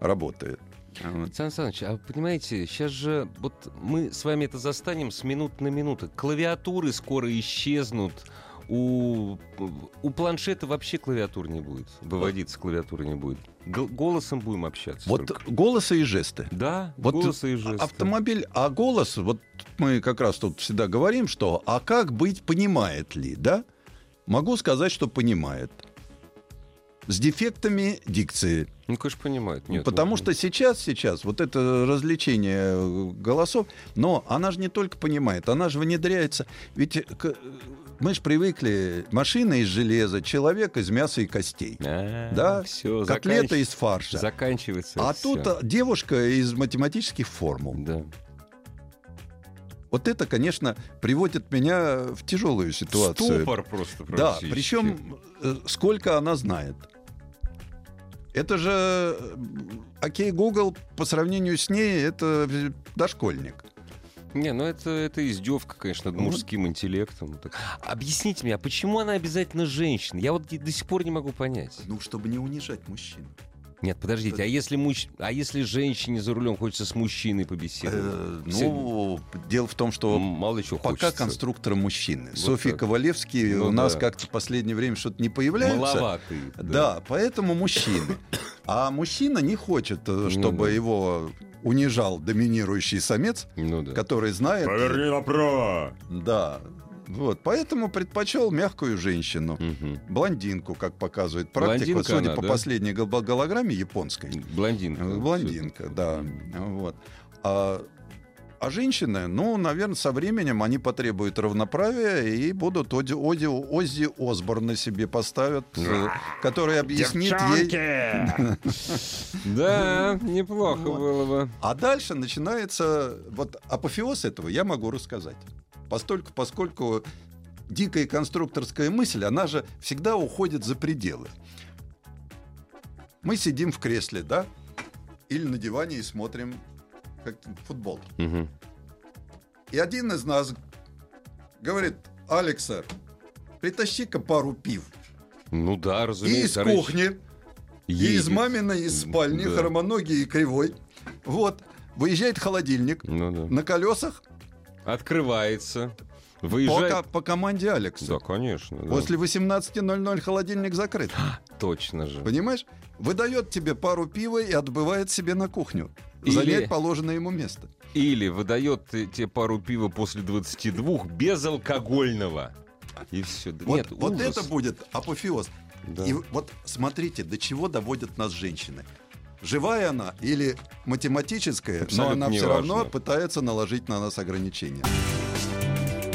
работает. Вот. Сан Саныч, а понимаете, сейчас же вот мы с вами это застанем с минут на минуту. Клавиатуры скоро исчезнут. У, у планшета вообще клавиатур не будет. Выводиться клавиатуры не будет. Г- голосом будем общаться. Вот только. голосы и жесты. Да, Вот голосы и жесты. Автомобиль, а голос, вот мы как раз тут всегда говорим, что а как быть, понимает ли, да? Могу сказать, что понимает. С дефектами дикции. Ну, конечно, понимает. Нет, Потому ну, что сейчас, сейчас, вот это развлечение э, голосов, но она же не только понимает, она же внедряется. Ведь мы же привыкли, машина из железа, человек из мяса и костей. А, Да? все, Котлета из фарша. заканчивается. А всё. тут а, девушка из математических формул. Да. Вот это, конечно, приводит меня в тяжелую ситуацию. Ступор просто Да, причем э, сколько она знает. Это же э, окей, Google по сравнению с ней это э, дошкольник. Не, ну это, это издевка, конечно, над Вот. мужским интеллектом. Так, Объясните мне, а почему она обязательно женщина? Я вот до сих пор не могу понять. Ну, чтобы не унижать мужчин. Нет, подождите, а если, муж... а если женщине за рулем хочется с мужчиной побеседовать? Э, Все- ну, дело в том, что Мало чего пока хочется. конструктор мужчины. Вот Софья так. Ковалевский Ну у нас да. как-то в последнее время что-то не появляется. Маловатый. Да, поэтому мужчины. А мужчина не хочет, э, чтобы Ну да. его унижал доминирующий самец, Ну да. который знает... направо. Да. Вот, поэтому предпочел мягкую женщину. Мгм. Блондинку, как показывает практика, Блондинка судя она, по да? последней гол- голограмме японской. Блондинка. Э, Блондинка, да. Вот. А, а женщины, ну, наверное, со временем они потребуют равноправия и будут Оди, Оди, Оззи Осборна себе поставят, э, который объяснит ей... <laughs> Да, неплохо было бы. А дальше начинается... Вот апофеоз этого я могу рассказать. Постольку, поскольку дикая конструкторская мысль, она же всегда уходит за пределы. Мы сидим в кресле, да? Или на диване и смотрим как футбол. Мгм. И один из нас говорит, Алекса, притащи-ка пару пив. Ну да, И из разумеется. кухни, и из едет. маминой, из спальни, Да. хромоногий и кривой. Вот, выезжает холодильник Ну да. на колесах Открывается. по, Выезжает. ко- по команде Алекса. Да, конечно. да. После 18.00 холодильник закрыт. Точно же. Понимаешь? Выдает тебе пару пива и отбывает себе на кухню. Или- Занять положенное ему место. Или выдает те- тебе пару пива после 22 безалкогольного. И все. Вот, Нет, вот ужас. это будет апофеоз. Да. И вот смотрите, до чего доводят нас женщины. Живая она или математическая, Абсолютно но она все неважно. равно пытается наложить на нас ограничения.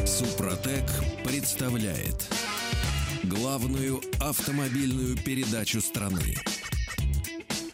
Супротек представляет главную автомобильную передачу страны.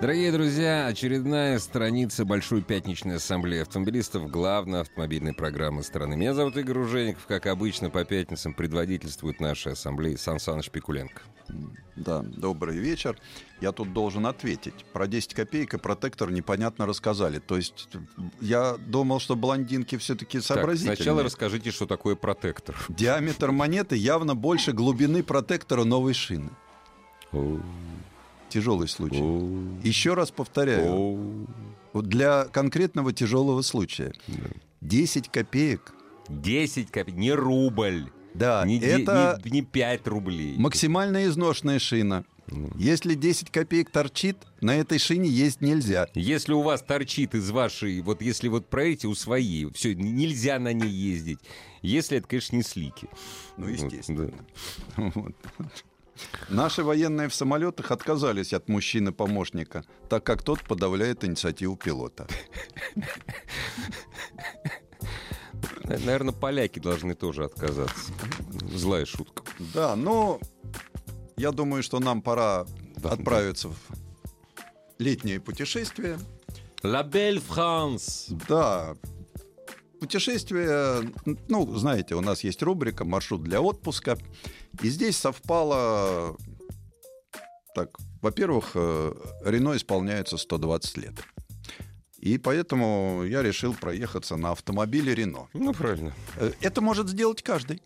Дорогие друзья, очередная страница Большой пятничной ассамблеи автомобилистов главной автомобильной программы страны. Меня зовут Игорь Ужеников. Как обычно, по пятницам предводительствует нашей ассамблеи Сан Саныч Пикуленко. Да, добрый вечер. Я тут должен ответить. Про 10 копеек и протектор непонятно рассказали. То есть я думал, что блондинки все-таки Так, сообразительные. сначала расскажите, что такое протектор. Диаметр монеты явно больше глубины протектора новой шины. Тяжелый случай. Еще раз повторяю. Вот Для конкретного тяжелого случая. 10 копеек. 10 копеек, не рубль. Да, не, это не, не 5 рублей. максимально изношенная шина. Если 10 копеек торчит, на этой шине есть нельзя. Если у вас торчит из вашей, вот если вот проверите у своей, все, нельзя на ней ездить. Если это, конечно, не слики. Ну, Вот, естественно. да. <laughs> Вот. Наши военные в самолетах отказались от мужчины-помощника, так как тот подавляет инициативу пилота. Наверное, поляки должны тоже отказаться. Злая шутка. Да, но я думаю, что нам пора Да, отправиться в летнее путешествие. La Belle France. Да, путешествие, ну, знаете, у нас есть рубрика «Маршрут для отпуска». И здесь совпало... Так, во-первых, э, Рено исполняется 120 лет. И поэтому я решил проехаться на автомобиле Рено. Ну, правильно. Э, Это может сделать каждый.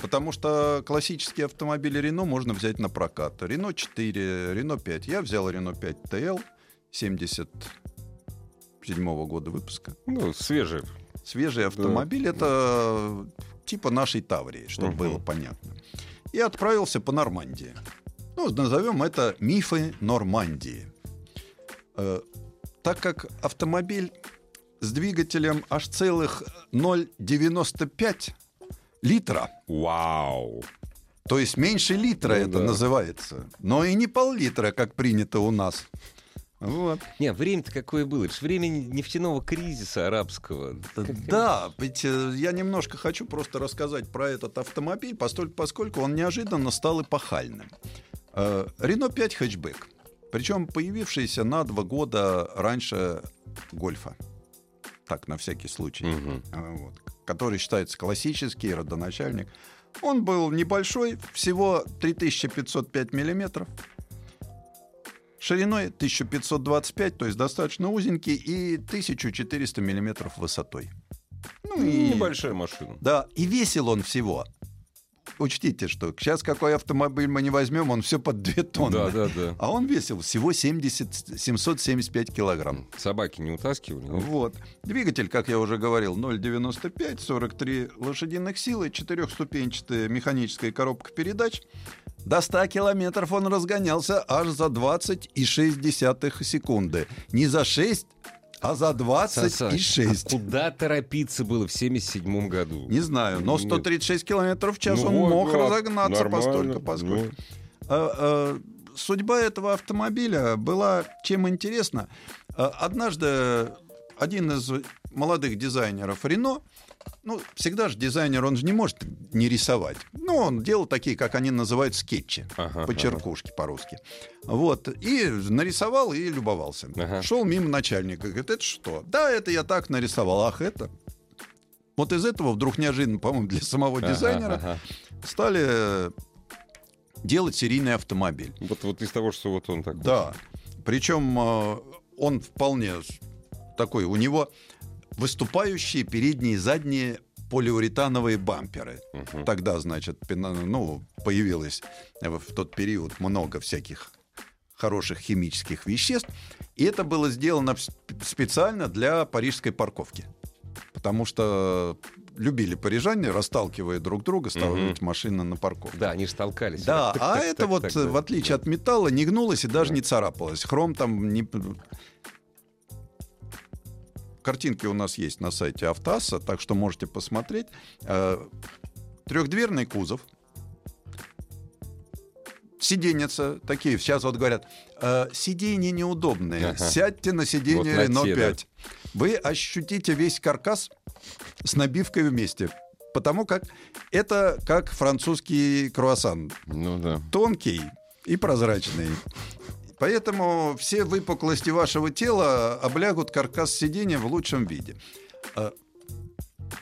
Потому что классические автомобили Рено можно взять на прокат. Рено 4, Рено 5. Я взял Рено 5 ТЛ 77 года выпуска. Ну, свежий. Свежий автомобиль. Это типа нашей Таврии, чтобы Мгм. было понятно. И отправился по Нормандии. Ну, назовем это мифы Нормандии. Э, так как автомобиль с двигателем аж целых 0,95 литра, Вау. то есть меньше литра Ну это да. называется, но и не пол-литра, как принято у нас. Вот. Не, время-то какое было. Это же время нефтяного кризиса арабского. Да, ведь э, я немножко хочу просто рассказать про этот автомобиль, поскольку он неожиданно стал эпохальным. Э, Рено 5 хэтчбэк, причем появившийся на два года раньше Гольфа. Так, на всякий случай. Э, вот, который считается классический, родоначальник. Он был небольшой, всего 3505 миллиметров. Шириной 1525, то есть достаточно узенький, и 1400 миллиметров высотой. Ну, и... Небольшая машина. Да, и весил он всего учтите, что сейчас какой автомобиль мы не возьмем, он все под 2 тонны. Да, да, да. А он весил всего 70, 775 килограмм. Собаки не утаскивали? Нет? Вот. Двигатель, как я уже говорил, 0,95, 43 лошадиных силы, четырехступенчатая механическая коробка передач. До 100 километров он разгонялся аж за 20,6 секунды. Не за 6, а за 26. А куда торопиться было в 77 году? Не знаю, но 136 километров в час ну, он мог да, разогнаться постольку, поскольку. Ну. А, а, судьба этого автомобиля была чем интересна. А, однажды один из молодых дизайнеров Рено ну, всегда же дизайнер, он же не может не рисовать. Ну, он делал такие, как они называют, скетчи, ага, почеркушки ага. по-русски. Вот, и нарисовал и любовался. Ага. Шел мимо начальника, говорит, это что? Да, это я так нарисовал, ах, это... Вот из этого вдруг неожиданно, по-моему, для самого ага, дизайнера ага. стали делать серийный автомобиль. Вот, вот из того, что вот он такой. Да. Причем э, он вполне такой, у него выступающие передние и задние полиуретановые бамперы. Угу. Тогда, значит, ну, появилось в тот период много всяких хороших химических веществ. И это было сделано специально для парижской парковки. Потому что любили парижане, расталкивая друг друга, ставить угу. машины на парковку. Да, они же толкались. Да, <laughs> так, а так, это так, вот, так, в отличие да. от металла, не гнулось и даже да. не царапалось. Хром там не Картинки у нас есть на сайте Автаса, так что можете посмотреть. Э, Трехдверный кузов. Сиденьица такие. Сейчас вот говорят, э, сиденья неудобные. Ага. Сядьте на сиденье вот Renault 5. Вы ощутите весь каркас с набивкой вместе. Потому как это как французский круассан. Ну да. Тонкий и прозрачный. Поэтому все выпуклости вашего тела облягут каркас сидения в лучшем виде. А,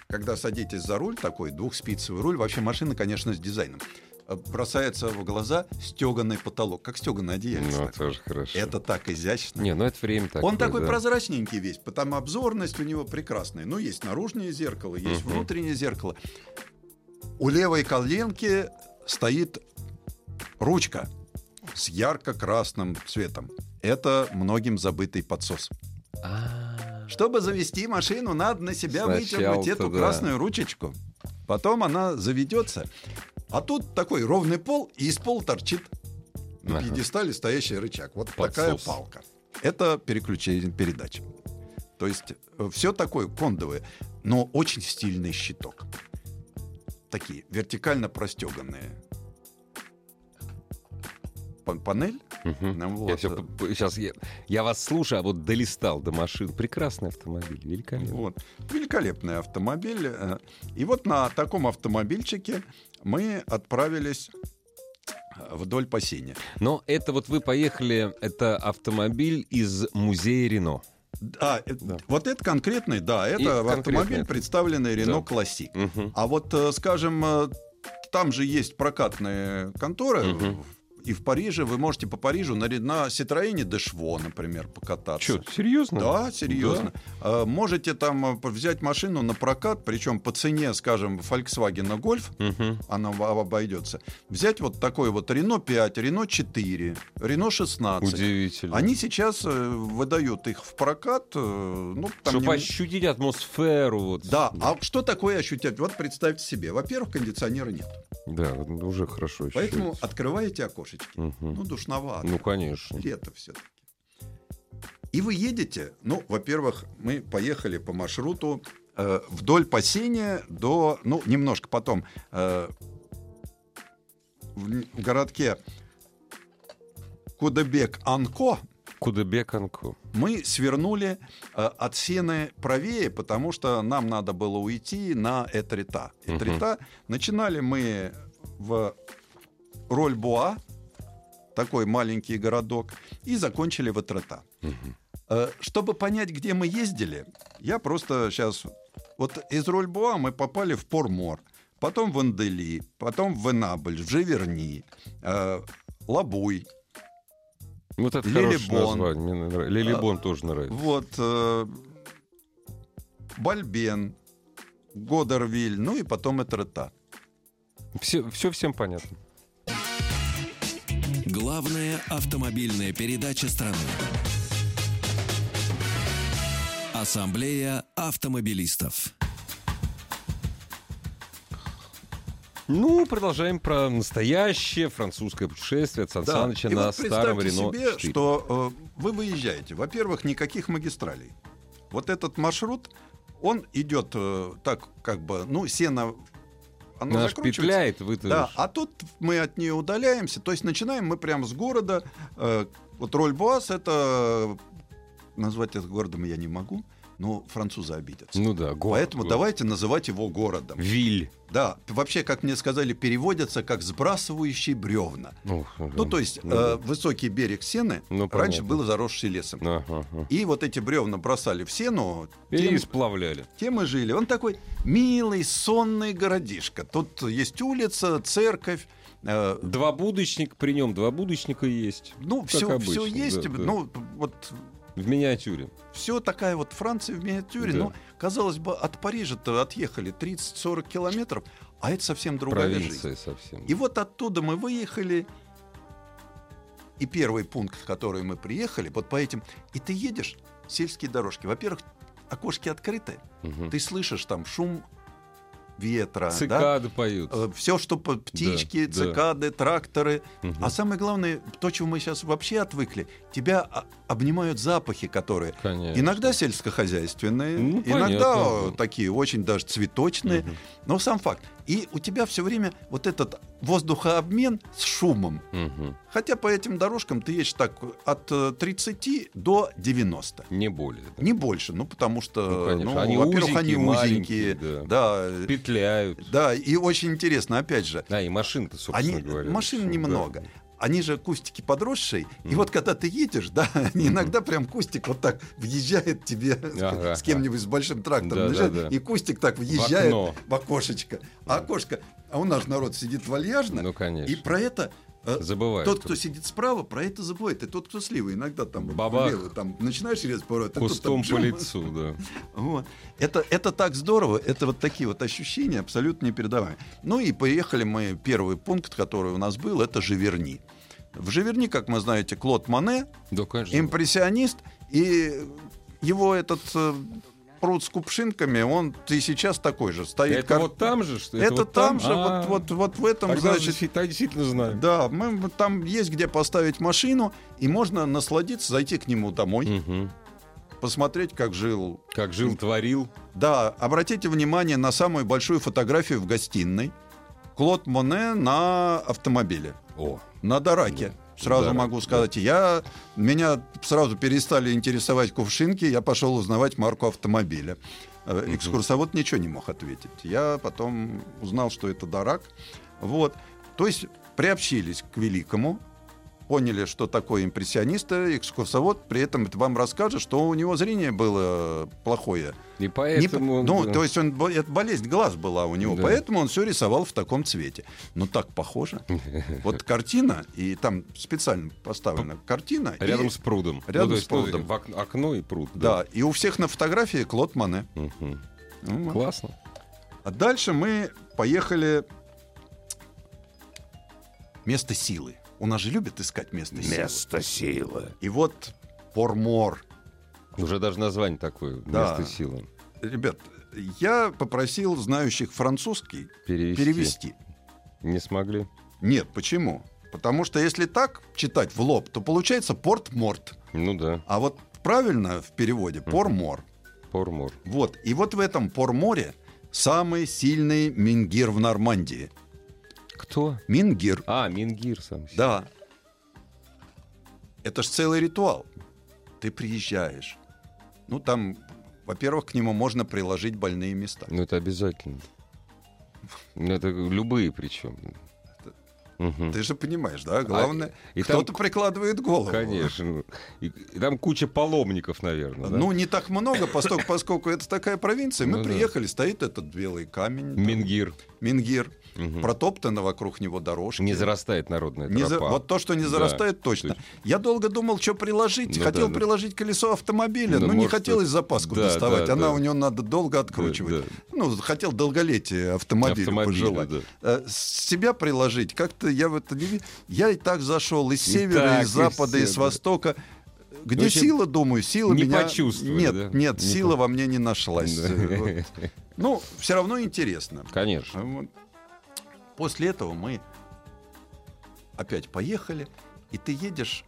когда садитесь за руль, такой двухспицевый руль, вообще машина, конечно, с дизайном а, бросается в глаза стеганый потолок, как стеганое одеяло. Ну, тоже хорошо. Это так изящно. Не, ну это время так. Он такой да. прозрачненький весь, потому обзорность у него прекрасная. Ну, есть наружное зеркало, есть угу. внутреннее зеркало. У левой коленки стоит ручка с ярко-красным цветом. Это многим забытый подсос. А. Чтобы завести машину, надо на себя вытянуть эту да. красную ручечку. Потом она заведется. А тут такой ровный пол, и из пола торчит на ага. пьедестале стоящий рычаг. Вот Подсос. такая палка. Это переключение передач. То есть э, все такое кондовое, но очень стильный щиток. Такие вертикально простеганные панель. Угу. Вот. Я все, сейчас я, я вас слушаю, а вот долистал до машин. Прекрасный автомобиль, великолепный. Вот. Великолепный автомобиль. Э, и вот на таком автомобильчике мы отправились вдоль по Сене. Но это вот вы поехали, это автомобиль из музея Рено. А, да. вот это конкретный, да, это И автомобиль, представленный Рено да. Классик. Угу. А вот, э, скажем, э, там же есть прокатные конторы угу и в Париже вы можете по Парижу на, на Ситроене Дешво, например, покататься. Что, серьезно? Да, серьезно. Да. Можете там э, взять машину на прокат, причем по цене, скажем, Volkswagen Golf, угу. она обойдется. Взять вот такой вот Renault 5, Renault 4, Renault 16. Удивительно. Они сейчас э, выдают их в прокат. Э, ну, там Чтобы не... ощутить атмосферу. Вот. Да, а что такое ощутить? Вот представьте себе. Во-первых, кондиционера нет. Да, уже хорошо. Поэтому открываете окошечки. Угу. Ну, душновато. Ну, конечно. Лето все-таки. И вы едете, ну, во-первых, мы поехали по маршруту э, вдоль Пасения до, ну, немножко потом, э, в городке Кудебек-Анко, Кудебек-Анко. Мы свернули э, от Сены правее, потому что нам надо было уйти на Этрита. Этрита. Угу. Начинали мы в Рольбуа, такой маленький городок, и закончили в Этрита. Угу. Э, чтобы понять, где мы ездили, я просто сейчас... Вот из Рольбуа мы попали в Пормор, потом в Андели, потом в Энабль, в Живерни, э, Лабуй, Вот это хорошее Лилибон. название. Мне нравится. Лилибон А, тоже нравится. Вот. э, Бальбен, Годервиль, ну и потом Этрета. Все, все всем понятно. Главная автомобильная передача страны. Ассамблея автомобилистов. Ну, продолжаем про настоящее французское путешествие от Сан Да, Саныча и на вот старом Рено себе, 4. что э, вы выезжаете. Во-первых, никаких магистралей. Вот этот маршрут, он идет э, так, как бы, ну, сено, оно закручивается. петляет, вы Да, а тут мы от нее удаляемся. То есть начинаем мы прямо с города. Э, вот Роль-Буас это назвать это городом я не могу, но французы обидятся. Ну да, город. Поэтому город. давайте называть его городом. Виль. Да, вообще, как мне сказали, переводятся как сбрасывающий бревна. Ну, Ну, то есть ну э, высокий берег Сены Ну, раньше понятно. был заросший лесом. Ага, ага. И вот эти бревна бросали в Сену, И тем, сплавляли. тем и жили. Он такой милый, сонный городишко. Тут есть улица, церковь. э, Два будочника, при нем два будочника есть. ну, все, обычно, есть. да, да. Ну, вот В миниатюре. все такая вот Франция в миниатюре. Да. Ну, казалось бы, от Парижа-то отъехали 30-40 километров, а это совсем другая жизнь. Провинция совсем. И вот оттуда мы выехали. И первый пункт, в который мы приехали, вот по этим... И ты едешь, сельские дорожки. Во-первых, окошки открыты. Мгм. Ты слышишь там шум ветра, да? Цикады поют. все, что по- птички, да. цикады, тракторы. Мгм. А самое главное, то, чего мы сейчас вообще отвыкли, тебя а, обнимают запахи, которые Конечно. иногда сельскохозяйственные, Ну, иногда понятно. э, такие очень даже цветочные. Мгм. Но сам факт. И у тебя все время вот этот воздухообмен с шумом. Мгм. Хотя по этим дорожкам ты едешь так от э, 30 до 90. Не более. да. Не больше, ну потому Ну, что, конечно. ну, Они во-первых, они узенькие, да. да, э, Петляют. да, и очень интересно, опять же, А, и машин-то, собственно они, говоря. машин да. немного. Они же кустики подросшие, и Мгм. вот когда ты едешь, да, <laughs> они иногда прям кустик вот так въезжает тебе Ага, с кем-нибудь с большим трактором, Да, въезжает, да, да. и кустик так въезжает окно. в, окошечко. А окошко, а у нас народ сидит вальяжно, Ну, конечно. и про это э, Забывают. тот, кто сидит справа, про это забывает, и тот, кто слева, иногда там Бабах. влево, там начинаешь резать поворот, и тут Кустом по лицу, да. <laughs> Вот. Это, это так здорово, это вот такие вот ощущения абсолютно непередаваемые. Ну и поехали мы, первый пункт, который у нас был, это Живерни. В Живерни, как мы знаете, Клод Мане, Да, конечно. импрессионист, и его этот э, пруд с кувшинками, он и сейчас такой же. Стоит Это кар- вот там же, что Это вот там же, А, вот, вот, вот в этом, Тогда значит, я действительно знаю. да, мы, мы- там есть где поставить машину, и можно насладиться, зайти к нему домой, Мгм. посмотреть, как жил Как жил, творил. Да, обратите внимание на самую большую фотографию в гостиной. Клод Моне на автомобиле, О, на Дараке. Сразу Дарак, могу сказать, я меня сразу перестали интересовать кувшинки, я пошел узнавать марку автомобиля. Э, Экскурсовод ничего не мог ответить. Я потом узнал, что это Дарак. Вот. То есть приобщились к великому, поняли, что такое импрессиониста, экскурсовод при этом вам расскажет, что у него зрение было плохое. и Не поэтому... по- ну, то есть он, это болезнь глаз была у него, Да. поэтому он все рисовал в таком цвете. Ну так похоже. <laughs> Вот картина, и там специально поставлена картина. и- Рядом с прудом. Рядом Ну, то с прудом. в окно и пруд. Да, и у всех на фотографии Клод Мане. Ну. Классно. А дальше мы поехали место силы. У нас же любят искать место, силы. силы. И вот Пормор. Уже даже название такое. Да. Место силы. Ребят, я попросил знающих французский Перевести. перевести. Не смогли. Нет, почему? Потому что если так читать в лоб, то получается порт-морт. Ну да. А вот правильно в переводе пор-мор. Пормор. Вот. И вот в этом пор-море самый сильный мингир в Нормандии. Кто? Мингир. А, Мингир сам. Да. Это ж целый ритуал. Ты приезжаешь. Ну, там, во-первых, к нему можно приложить больные места. Ну, это обязательно. Ну, Это любые причем. Ты же понимаешь, да? Главное, А, и там- кто-то прикладывает голову. Конечно. И, и там куча паломников, наверное. да? Ну, не так много, поскольку, поскольку это такая провинция. Мы Ну да. приехали, стоит этот белый камень. там, Мингир. Мингир. Мгм. протоптаны вокруг него дорожки. Не зарастает народная Не за- тропа. Вот то, что не Да, зарастает, точно. точно. Я долго думал, что приложить. Ну Хотел да, да. приложить колесо автомобиля, Ну, но не может, хотелось это- запаску да, доставать. да, Она да. у него надо долго откручивать. Да, Ну, хотел долголетие автомобилю Автомобиля, пожелать. да. Э, с себя приложить, как-то я в это не Я и так зашел из И севера, так, из и запада, все, из да. востока. Где общем, сила, думаю, сила не меня... Нет, да? нет, Не сила по- во мне не нашлась. Да. Вот. Ну, все равно интересно. Конечно. Вот После этого мы опять поехали, и ты едешь,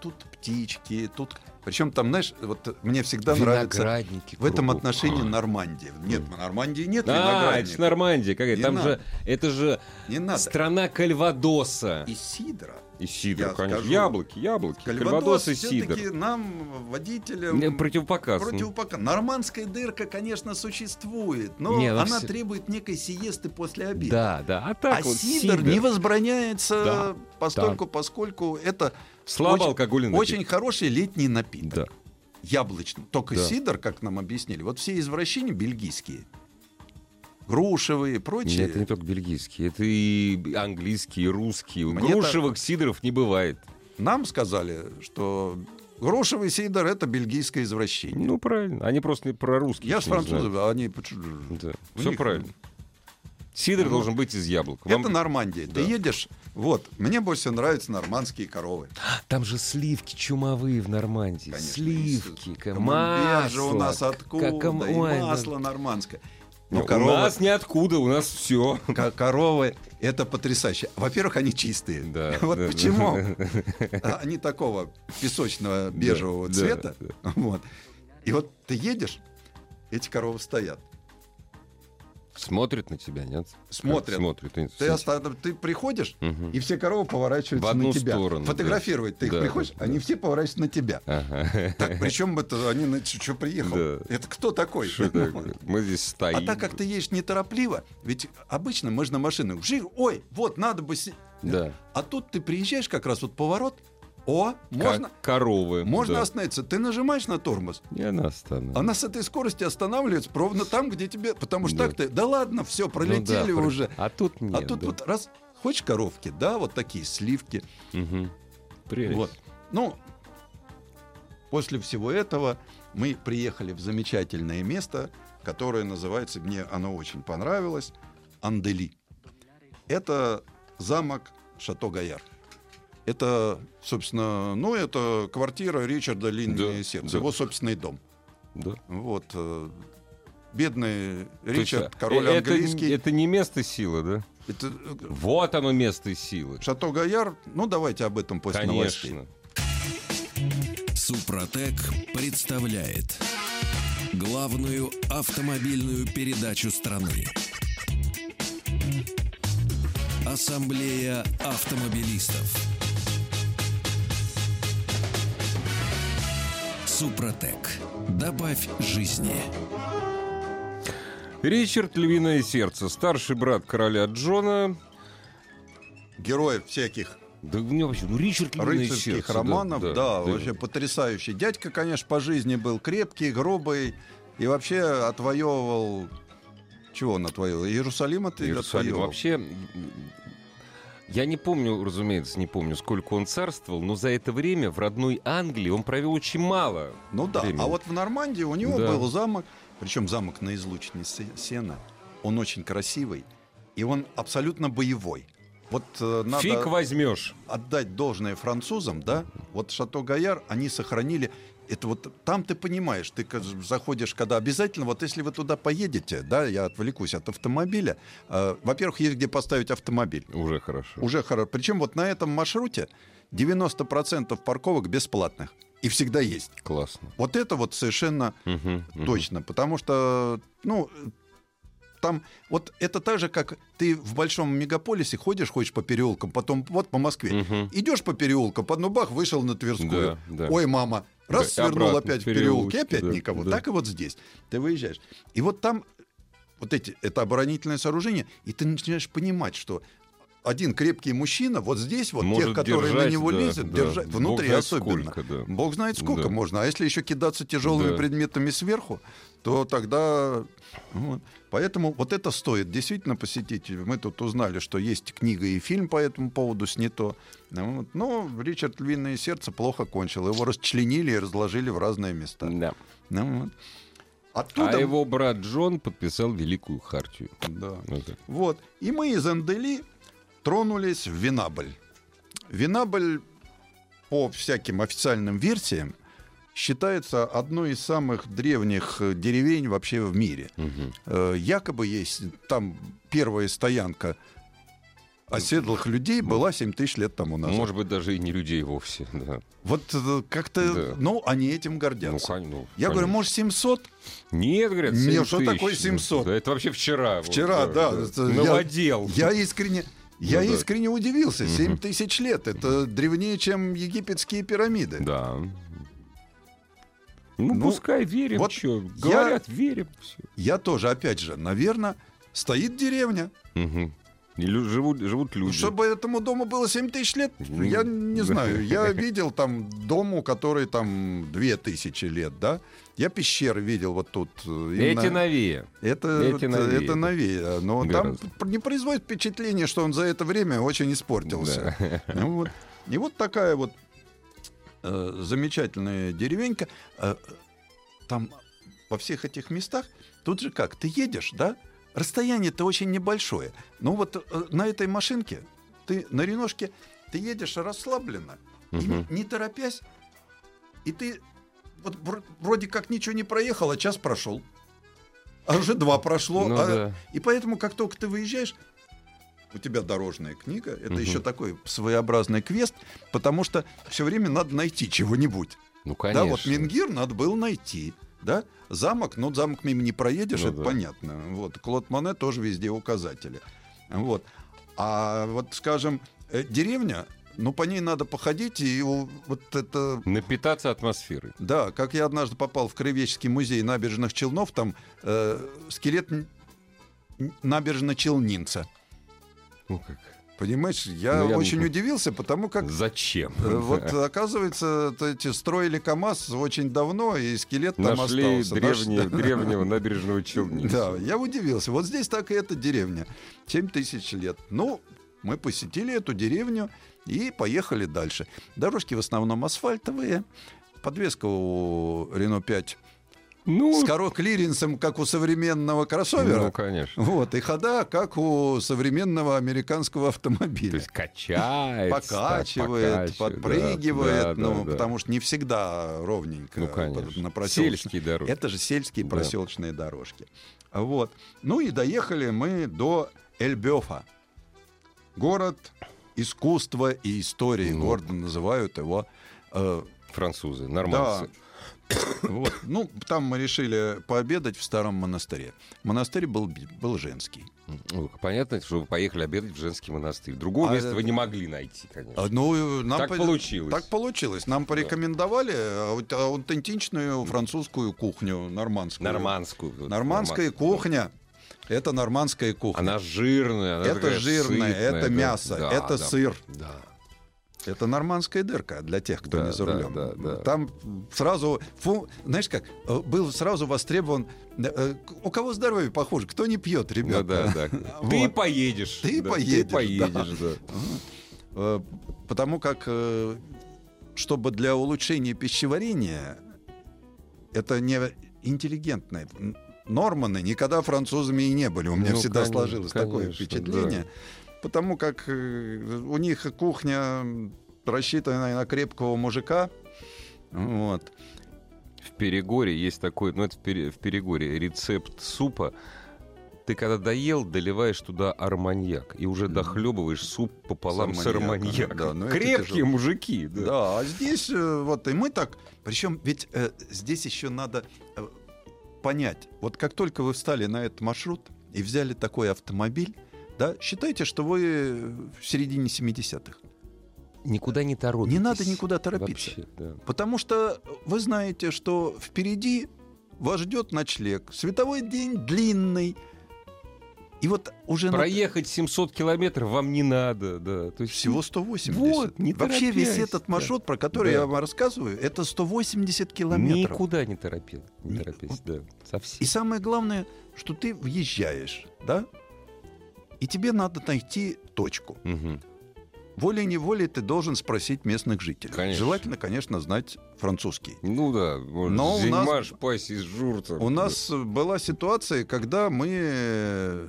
тут птички, тут... Причем там, знаешь, вот мне всегда нравится в этом отношении. Нормандия. Нет, в Нормандии нет А, это виноградников. ж Нормандия какая. Не Там надо. же, это же Не надо. страна Кальвадоса. И сидра. И сидр, я конечно. скажу. Яблоки, яблоки. Кальвадос Кальвадос и сидр. все-таки нам, водителям, Не, Противопоказ. противопока- Нормандская дырка, конечно, существует, но Не, она всё- требует некой сиесты после обеда. Да, да. А так а вот сидр, не возбраняется Да, постольку, поскольку это Слабоалкогольный напиток. очень хороший летний напиток. Да. Яблочный. Только Да. сидр, как нам объяснили, вот все извращения бельгийские. Грушевые и прочие. Нет, это не только бельгийские, это и английские, и русские. Мне Грушевых сидров не бывает. Нам сказали, что грушевый сидр это бельгийское извращение. Ну, правильно. Они просто не про русских. Я с французов, они... Да. Все них- правильно. Сидр Ну, должен быть из яблок. Это Вам- Нормандия. Да. Ты едешь, вот, мне больше нравятся нормандские коровы. <gasps> Там же сливки чумовые в Нормандии. Конечно, Сливки, ка- камамбер же масло. у нас откуда, как кам- и ой, да. масло нормандское. Ну, Ну, У коровы, нас ниоткуда, у нас все. <laughs> ко- коровы, это потрясающе. Во-первых, они чистые. Да, <laughs> вот да, почему? <laughs> А Они такого песочного бежевого да, цвета. Вот. И вот ты едешь, эти коровы стоят. Смотрят на тебя, нет? Смотрят. Смотрят. Ты, оста- ты приходишь, Мгм. и все коровы поворачиваются В одну на тебя. сторону, Фотографировать да. ты их Да, приходишь, да, они все поворачиваются на тебя. Ага. Так, причем это они на что приехал? Да. Это кто такой? Что <laughs> такое? Мы здесь стоим. А так как ты едешь неторопливо, ведь обычно мы же на машинах, ой, вот надо бы... си-». Да. А тут ты приезжаешь как раз вот поворот, о, Как можно, коровы. можно да. остановиться. Ты нажимаешь на тормоз, И она остановится. она с этой скорости останавливается ровно там, где тебе... Потому что Да. так ты, да ладно, все, пролетели Ну да, уже. А тут нет. а тут да. вот раз, хочешь коровки, да, вот такие сливки. Мгм. Прелесть. Вот. Ну, после всего этого мы приехали в замечательное место, которое называется, мне оно очень понравилось, Андели. Это замок Шато-Гаяр. Это, собственно, ну, это квартира Ричарда Линни Да, Сердца, да. его собственный дом. Да. Вот. э, Бедный То есть, Ричард, а, король э, это, английский. Это не место силы, да? Это, э, Вот оно место силы. Шато-Гаяр, ну, давайте об этом после новостей. Конечно. Супротек представляет главную автомобильную передачу страны. Ассамблея автомобилистов. Супротек. Добавь жизни. Ричард Львиное Сердце, старший брат короля Джона. Героев всяких Да у него вообще, ну Ричард Львиное рыцарских Сердце. романов, да, вообще потрясающий. Дядька, конечно, по жизни был крепкий, грубый и вообще отвоевывал... Чего он отвоевывал? Иерусалим это Иерусалим. отвоевывал. Вообще, я не помню, разумеется, не помню, сколько он царствовал, но за это время в родной Англии он провел очень мало. Ну да, времени. а вот в Нормандии у него Да. был замок, причем замок на излучине Се- Сена. Он очень красивый, и он абсолютно боевой. Вот э, надо... Фиг возьмешь. отдать должное французам, да, вот Шато Гаяр, они сохранили это вот там ты понимаешь, ты заходишь, когда обязательно, вот если вы туда поедете, да, я отвлекусь от автомобиля, э, во-первых, есть где поставить автомобиль. Уже хорошо. Уже хорошо. Причем вот на этом маршруте 90% парковок бесплатных. И всегда есть. Классно. Вот это вот совершенно Мгм, мгм. точно. Потому что, ну, там вот это так же, как ты в большом мегаполисе ходишь, ходишь по переулкам, потом вот по Москве. Мгм. Идешь по переулкам, под бах, вышел на Тверскую. Да, да. Ой, мама, раз Да, свернул опять в переулке, опять да, никого. да. Так и вот здесь. Ты выезжаешь. И вот там вот эти, это оборонительное сооружение, и ты начинаешь понимать, что один крепкий мужчина, вот здесь вот Может тех, которые на держать, него да, лезут, да. держать Бог внутри знает особенно. сколько, да. Бог знает сколько Да. можно. А если еще кидаться тяжелыми Да. предметами сверху, то тогда... вот. Поэтому вот это стоит действительно посетить. Мы тут узнали, что есть книга и фильм по этому поводу снято. Вот. Но Ричард Львиное сердце плохо кончил. Его расчленили и разложили в разные места. Да. Ну вот. Оттуда... А его брат Джон подписал Великую Хартию. Да. Так. Вот. И мы из Андели тронулись в Винабль. Винабль, по всяким официальным версиям, считается одной из самых древних э, деревень вообще в мире. Э, Якобы есть там первая стоянка оседлых людей была 7 тысяч лет тому назад. Может быть, даже и не людей вовсе. Да. Вот э, как-то, Да. ну, они этим Ну, гордятся. кон- ну, Я говорю, конечно. может, 700? Нет, говорят, Нет, 7 что тысяч. такое 700? Да, это вообще вчера. вот, Вчера, да. это я- Наводил. Я искренне... Я Ну да. искренне удивился. 7 тысяч лет. Это древнее, чем египетские пирамиды. Да. Ну, Ну, пускай верим, вот я- Говорят, верим. всё. Я тоже, опять же, наверное, стоит деревня. Мгм. И лю- живут, живут люди. Чтобы этому дому было 7 тысяч лет, я не Да. знаю. Я <laughs> видел там дому, который там 2 тысячи лет, да? Я пещеры видел вот тут. э, Эти именно- новее. Это, Эти новее. это новее. Но Гораздо. там не производит впечатление, что он за это время очень испортился. Ну вот. И вот такая вот э, замечательная деревенька. Э, там во всех этих местах, тут же как, ты едешь, да? Расстояние-то очень небольшое. Ну вот э, на этой машинке, ты на реношке, ты едешь расслабленно, и не, не торопясь, и ты вот вр- вроде как ничего не проехал, а час прошел. А уже два прошло. Ну а- да. И поэтому, как только ты выезжаешь, у тебя дорожная книга, это Мгм. еще такой своеобразный квест, потому что все время надо найти чего-нибудь. Ну, конечно. Да, вот Мингир надо было найти. Да? Замок, ну, замок мимо не проедешь, Ну это да. понятно. Вот. Клод Моне тоже везде указатели. Вот. А вот, скажем, э, деревня, ну, по ней надо походить, и вот это Напитаться атмосферой. да, как я однажды попал в Краеведческий музей набережных Челнов, там э, скелет н- н- набережно-челнинца. Ну как? Понимаешь, я, Ну, я очень не- удивился, потому как Зачем? э, вот <laughs> оказывается, эти строили КАМАЗ очень давно, и скелет там Нашли остался. древнего, Наш- <laughs> древнего набережного Челнинца. Да, я удивился. Вот здесь так и эта деревня. 7 тысяч лет. Ну, мы посетили эту деревню и поехали дальше. Дорожки в основном асфальтовые. Подвеска у Рено 5 Ну, с коро клиренсом, как у современного кроссовера. ну, конечно. Вот, и хода, как у современного американского То автомобиля. есть качается, Покачивает, покачивает, подпрыгивает, да, да, ну, да. потому что не всегда ровненько. Ну, конечно. На проселочных. Сельские дороги. Это же сельские Да. проселочные дорожки. Вот. Ну и доехали мы до Эльбёфа. Город искусства и истории. Ну. Город называют его. э, Французы, нормандцы. Вот. Ну, там мы решили пообедать в старом монастыре. Монастырь был, был женский. Ну, понятно, что вы поехали обедать в женский монастырь. Другого А места это- вы не могли найти, конечно. А, Ну, нам Так по- получилось. Так получилось. Нам порекомендовали аут- аутентичную французскую кухню, нормандскую. Нормандскую. вот, Нормандская нормандскую. кухня. Это нормандская кухня. Она жирная. она это жирное, сытная, это да. мясо, Да, это да, сыр. Да. Это нормандская дырка для тех, кто Да, не за да, рулем. да, да. Там сразу, фу, знаешь как, э, был сразу востребован. э, э, У кого здоровье похоже, кто не пьет, ребята. да, да. <laughs> Вот. Ты поедешь. Ты да, поедешь, Ты поедешь, да. <laughs> Э, Потому как, чтобы для улучшения пищеварения, это не интеллигентно. Н- Норманы никогда французами и не были. У меня Ну, всегда конечно, сложилось такое конечно, впечатление. Потому как э, у них кухня рассчитана на крепкого мужика. Вот. В Перегоре есть такой, ну это в, Пере- в Перегоре, рецепт супа. Ты когда доел, доливаешь туда арманьяк и уже дохлебываешь суп пополам С арманьяком, да, ну это Крепкие мужики. Да. Да, а здесь э, вот и мы так. Причем ведь э, здесь еще надо э, понять. Вот как только вы встали на этот маршрут и взяли такой автомобиль, да, считайте, что вы в середине 70-х. Никуда не торопитесь. Не надо никуда торопиться. Вообще, да. Потому что вы знаете, что впереди вас ждет ночлег. Световой день длинный. И вот уже на- Проехать 700 километров вам не надо, да. То есть, всего 180. Вот, не Вообще весь этот да. маршрут, про который Да. я вам рассказываю, это 180 километров. Никуда не торопил. Не Ни- торопись, да. Совсем. И самое главное, что ты въезжаешь, да? И тебе надо найти точку. Мгм. Волей-неволей ты должен спросить местных жителей. Конечно. Желательно, конечно, знать французский. Ну да, может, Но у нас- зимаш, пасись, жур там. У нас была ситуация, когда мы э,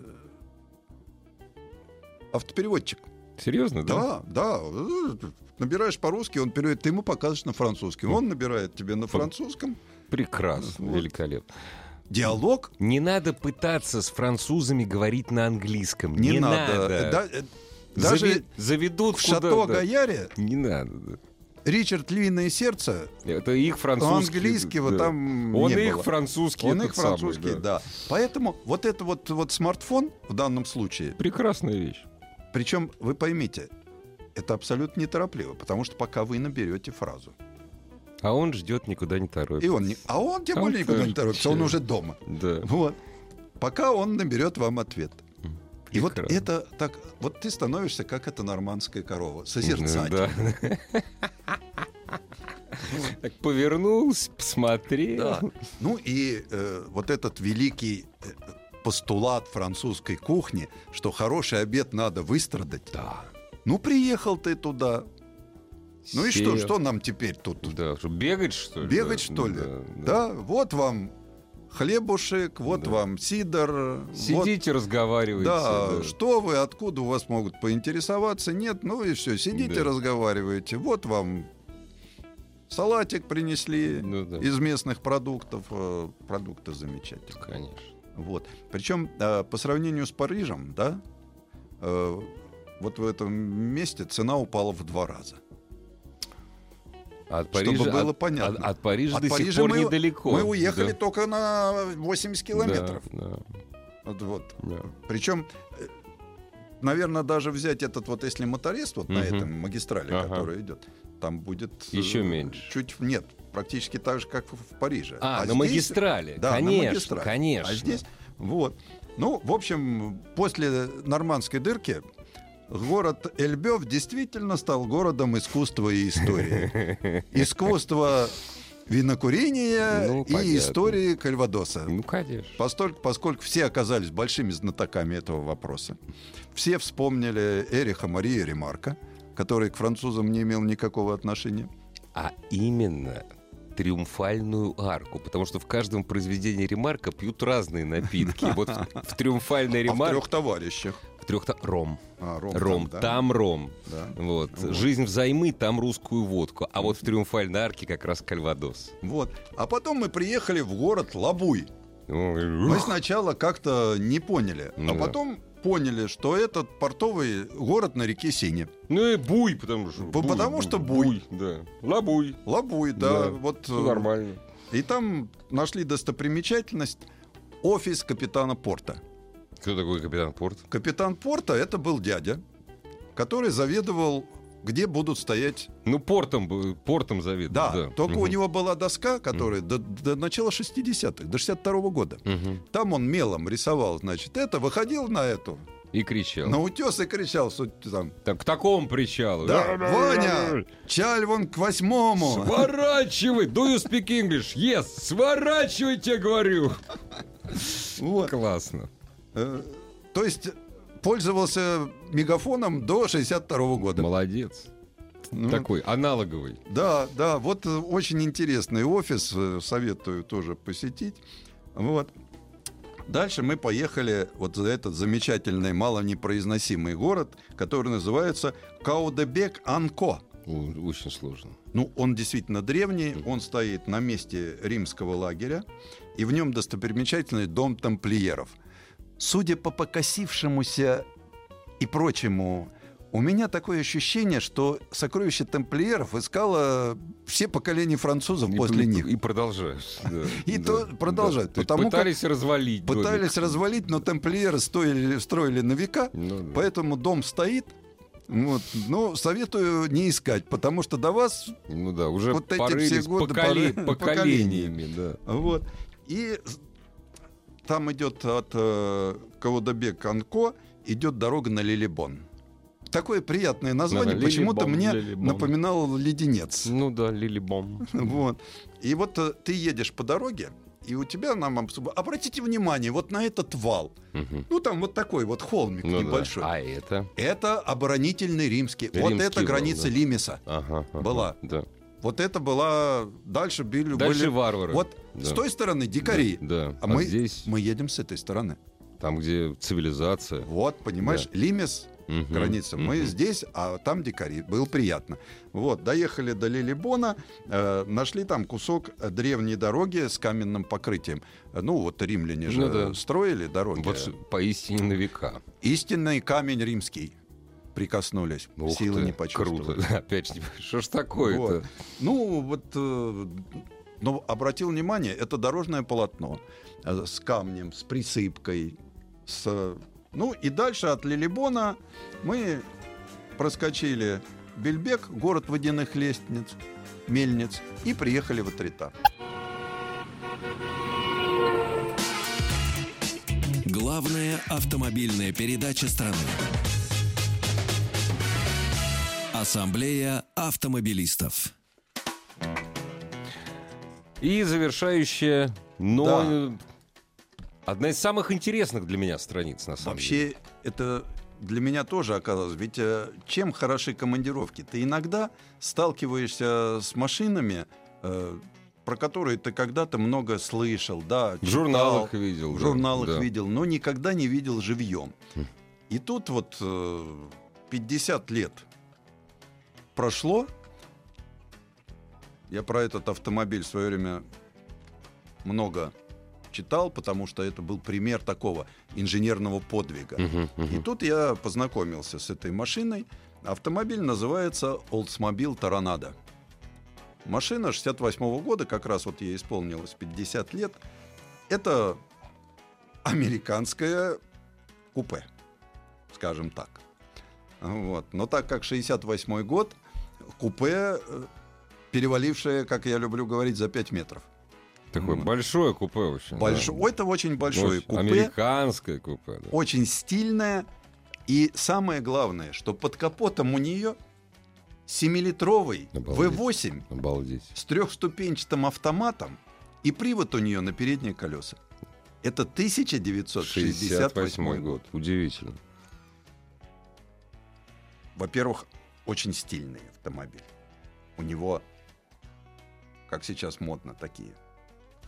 автопереводчик. Серьезно, да? Да, да. Набираешь по-русски, он переводит, ты ему показываешь на французском. Он набирает тебе на французском. Прекрасно, Вот. великолепно. Диалог Не надо пытаться с французами говорить на английском. не, Не, надо. Да, э, даже Зави- заведут в Шато. Гаяре Не надо. да. Ричард Львиное сердце, Это их французский. английского да. там Он не их было. французский. Он их французский, самый, да. Поэтому вот это вот, вот смартфон в данном случае, Прекрасная вещь. причем вы поймите, это абсолютно неторопливо, потому что пока вы наберете фразу. А он ждет, никуда не торопится. И он не, а он тем А он более никуда не торопится, он уже дома. Да. Вот. Пока он наберет вам ответ. И вот Прекрасно. это так, вот ты становишься как эта нормандская корова, созерцать. Да. Так повернулся, посмотрел. Да. Ну и э, вот этот великий э, постулат французской кухни, что хороший обед надо выстрадать. Да. Ну приехал ты туда. Ну и что, что нам теперь тут? Да, бегать, что ли? Бегать, Да, что ли? да, Да, да. вот вам хлебушек, вот Да. вам сидор. вот- Сидите, разговаривайте. Да, что вы, откуда у вас могут поинтересоваться? Нет, ну и все, сидите, Да. разговариваете. Вот вам салатик принесли Ну да. из местных продуктов. э, Продукты замечательные. Конечно. Вот. Причем э, по сравнению с Парижем, да, э, вот в этом месте цена упала в два раза. А От Чтобы Парижа, было от, понятно. От, от Парижа От до Парижа сих пор мы- недалеко. Мы уехали Да. только на 80 километров. Да, Вот, вот. да, да. Причем, наверное, даже взять этот вот, если моторист вот на Мгм. этом магистрали, Ага. которая идет, там будет... э, Еще меньше. Чуть, нет, практически так же, как в, Париже. А, на здесь- магистрали. Да, конечно, на магистрали. конечно. А здесь, вот. Ну, в общем, после нормандской дырки город Эльбев действительно стал городом искусства и истории. <laughs> Искусство винокурения Ну, и понятно. истории Кальвадоса. Ну, конечно. Постольку- поскольку все оказались большими знатоками этого вопроса. Все вспомнили Эриха Мария Ремарка, который к французам не имел никакого отношения. А именно триумфальную арку, потому что в каждом произведении Ремарка пьют разные напитки. Вот в, триумфальной А в Ремарке... трех товарищах. В трех... Ром. А, ром, Ром. да? Там ром. Да. Вот. Вот. Жизнь взаймы, там русскую водку. А вот в триумфальной арке как раз кальвадос. Вот. А потом мы приехали в город Лабуй. Мы сначала как-то не поняли, Ну а да. Поняли, что этот портовый город на реке Сине. Ну и буй, потому что... По- потому что буй. Да. Лабуй. Лабуй, да. Да. Вот, э, нормально. И там нашли достопримечательность офис капитана порта. Кто такой капитан Порт? Капитан порта это был дядя, который заведовал, где будут стоять. Ну, портом, портом завидовал. Да, только у Мгм. него была доска, которая до, до начала 60-х, до 62 года. Мгм. Там он мелом рисовал, значит, это, выходил на эту, И кричал. на утес и кричал, там. Так, к такому причалу. Да, Ваня, чаль вон к восьмому. Сворачивай! Do you speak English? Yes! Сворачивай, тебе говорю! Вот. Классно. Э, То есть пользовался мегафоном до 62 года. Молодец. Ну, Такой аналоговый. Да, да, вот э, очень интересный офис, э, советую тоже посетить. Вот. Дальше мы поехали вот за этот замечательный, малонепроизносимый город, который называется Каудебек-Анко. Очень сложно. Ну, он действительно древний, он стоит на месте римского лагеря, и в нем достопримечательный дом тамплиеров. Судя по покосившемуся и прочему, у меня такое ощущение, что сокровище тамплиеров искало все поколения французов И- после и- них. И продолжаешь. <laughs> да, И да, то продолжают, да. Потому как пытались развалить домик. Пытались развалить, но тамплиеры стоили, строили на века, Ну да. поэтому дом стоит. Вот. Но советую не искать, потому что до вас Ну да, уже Вот эти все годы поколе- поры- <laughs> поколениями, да. Вот. И там идет от э, Каудабек-Анко, идет дорога на Лилибон. Такое приятное название, Да-да, почему-то Лилибон, мне Лилибон. напоминал леденец. Ну да, Лилибом. <laughs> Вот. И вот э, ты едешь по дороге, и у тебя нам обратите внимание вот на этот вал. Мгм. Ну там вот такой вот холмик Ну да. небольшой. А это? Это оборонительный римский. вот Римский это вал, граница да. Лимеса. Ага, ага, Была. Да. Вот это была дальше были, Дальше были- варвары. Вот Да. с той стороны дикари. Да. А А, мы, здесь, мы едем с этой стороны. там, где цивилизация. Вот, понимаешь, Лимес, Мгм, граница. Мы мгм. здесь, а там дикари. Было приятно. Вот, доехали до Лилибона, э, нашли там кусок древней дороги с каменным покрытием. Ну, вот римляне же Ну да. строили дороги. Вот поистине на века. Истинный камень римский. Прикоснулись, Ух силы ты, не почувствовали. Круто. <laughs> Опять же, что ж такое-то? Вот. Ну, вот, э, но обратил внимание, это дорожное полотно э, с камнем, с присыпкой, с... Ну, и дальше от Лилибона мы проскочили Бельбек, город водяных лестниц, мельниц, и приехали в Атрита. Главная автомобильная передача страны. Ассамблея автомобилистов. И завершающая, но одна из самых интересных для меня страниц, на самом деле. Вообще, это для меня тоже оказалось. Ведь э, чем хороши командировки? Ты иногда сталкиваешься с машинами, э, про которые ты когда-то много слышал, да, В читал, журналах видел. в да, журналах да. видел, но никогда не видел живьем. Хм. И тут вот э, 50 лет прошло. Я про этот автомобиль в свое время много читал, потому что это был пример такого инженерного подвига. Мгм, И мгм. тут я познакомился с этой машиной. Автомобиль называется Oldsmobile Торонадо. Машина 68 года, как раз вот ей исполнилось 50 лет. Это американское купе, скажем так. Вот. Но так как 68 год, купе, э, перевалившее, как я люблю говорить, за 5 метров. Такое большое купе очень. да. Большое, это очень большое Очень купе. Американское купе. да. очень стильная. И самое главное, что под капотом у нее 7-литровый Обалдеть. V8 Обалдеть. с трехступенчатым автоматом и привод у нее на передние колеса. Это 1968 год. год. Удивительно. Во-первых, очень стильный автомобиль. У него, как сейчас модно, такие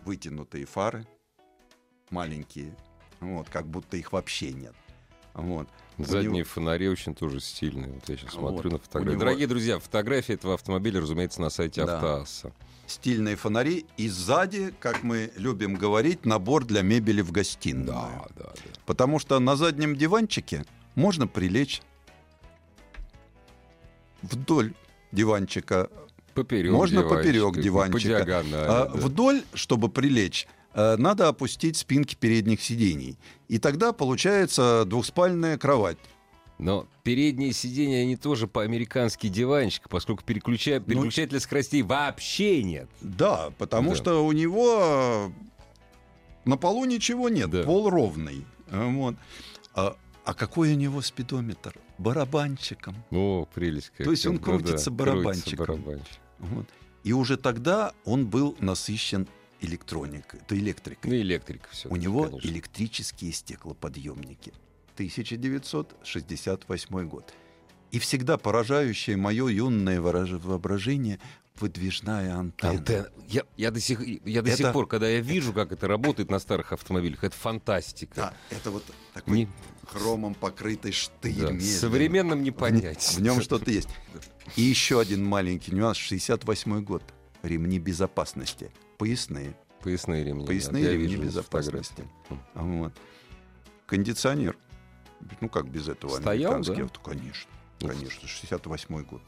вытянутые фары, маленькие, вот, как будто их вообще нет. Вот. Задние него- фонари очень тоже стильные. Вот я сейчас Вот. смотрю на фотографии. него- Дорогие друзья, фотографии этого автомобиля, разумеется, на сайте Да. Автоасса. стильные фонари и сзади, как мы любим говорить, набор для мебели в гостиную. Да, да, да. Потому что на заднем диванчике можно прилечь вдоль диванчика, Поперек Можно диванчика, поперек по диванчика. диагонали. а да. вдоль, чтобы прилечь, э, надо опустить спинки передних сидений. И тогда получается двухспальная кровать. Но передние сиденья, они тоже по-американски диванчик, поскольку переключа... Ну, переключателя скоростей вообще нет. Да, потому Да. что у него на полу ничего нет, Да. пол ровный. Вот. А, а какой у него спидометр? Барабанчиком. О, прелесть какая. То есть он Ну да, крутится барабанчиком. барабанчик. Вот. И уже тогда он был насыщен электроникой, это электрикой. Ну, электрика все. У него электрические стеклоподъемники. 1968 год. И всегда поражающее мое юное воображение выдвижная антенна. Антенна. Я, я до, сих, я до Это- сих пор, когда я вижу, как это работает на старых автомобилях, это фантастика. Да, это вот такой Не- хромом покрытый штырь. да. Современным не понять. В нем что-то есть. И еще один маленький нюанс. 68 год. Ремни безопасности. Поясные. Поясные ремни. Поясные да, ремни безопасности. Вот. Кондиционер. Ну как без этого? Стоял, американский да? авто? Конечно. Конечно. 68 год.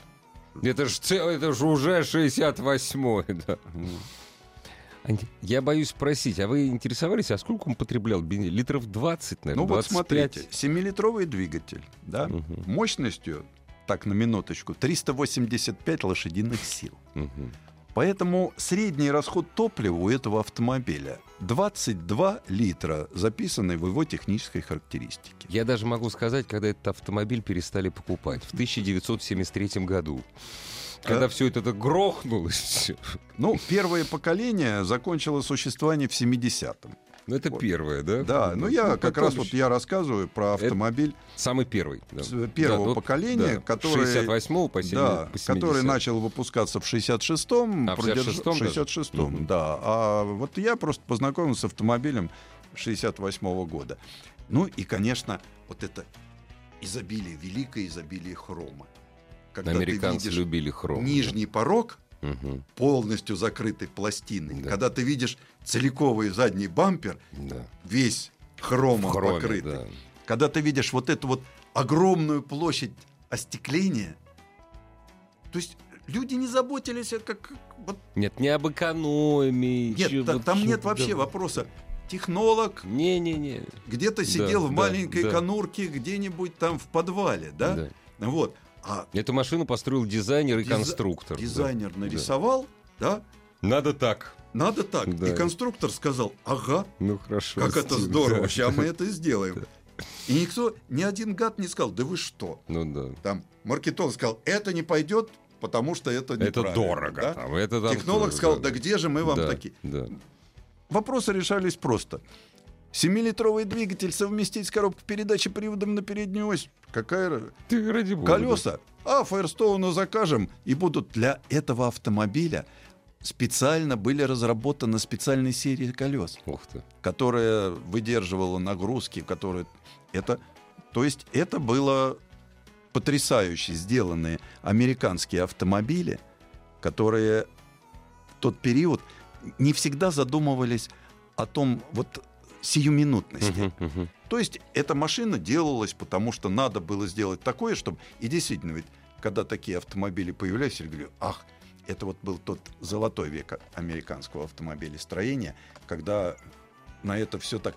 Это же это ж уже 68-й, <laughs> да. Вот. Я боюсь спросить, а вы интересовались, а сколько он потреблял бензин? Литров 20, наверное, Ну вот 25? смотрите. 7-литровый двигатель. Да? Мгм, Мощностью, так на минуточку, 385 лошадиных сил. мгм. Поэтому средний расход топлива у этого автомобиля 22 литра, записанные в его технической характеристике. Я даже могу сказать, когда этот автомобиль перестали покупать. В 1973 году. Когда А? все это так грохнулось. Ну, первое поколение закончило существование в 70-м. Ну, это Вот. первое, да? Да, ну я как потом раз вот я рассказываю про автомобиль Самый первый. да. с первого Да, поколения, да. который... 68 по 70 Да, по 70. который начал выпускаться в 66-м. А, в продерж- 66-м в даже? 66-м, Мгм. да. А вот я просто познакомился с автомобилем 68-го года. Ну и, конечно, вот это изобилие, великое изобилие хрома. Когда Американцы ты видишь любили хром. нижний порог Мгм, полностью закрытый пластиной, Да. когда ты видишь целиковый задний бампер, Да. весь хромом В хроме, покрытый, да. когда ты видишь вот эту вот огромную площадь остекления, то есть люди не заботились, а как вот Нет, не об экономии. нет, вот там чё- нет вообще да. вопроса. Технолог Не-не-не. где-то сидел в да, маленькой да. конурке где-нибудь там в подвале, да? Да. Вот. А Эту машину построил дизайнер и Диза- конструктор. да. дизайнер Да. нарисовал, да? Надо так. Надо так. Да. И конструктор сказал, ага, Ну хорошо. как это Стив, здорово, да. сейчас мы это <laughs> сделаем. И никто, ни один гад не сказал, да вы что? Ну да. Там маркетолог сказал, это не пойдет, потому что это Это неправильно, дорого. да? там, это там Технолог тоже, сказал, да где же мы вам да, такие? Да. Вопросы решались просто. Семилитровый двигатель совместить с коробкой передачи приводом на переднюю ось. Какая Ты ради бога. колеса? А, Фаерстоуну закажем. И будут для этого автомобиля специально были разработаны специальные серии колес. Ух ты. которая выдерживала нагрузки, которые... Это... То есть это было потрясающе сделанные американские автомобили, которые в тот период не всегда задумывались о том вот сиюминутности. Мгм, мгм. То есть эта машина делалась, потому что надо было сделать такое, чтобы... И действительно, ведь когда такие автомобили появлялись, я говорю, ах, это вот был тот золотой век американского автомобилестроения, когда на это все так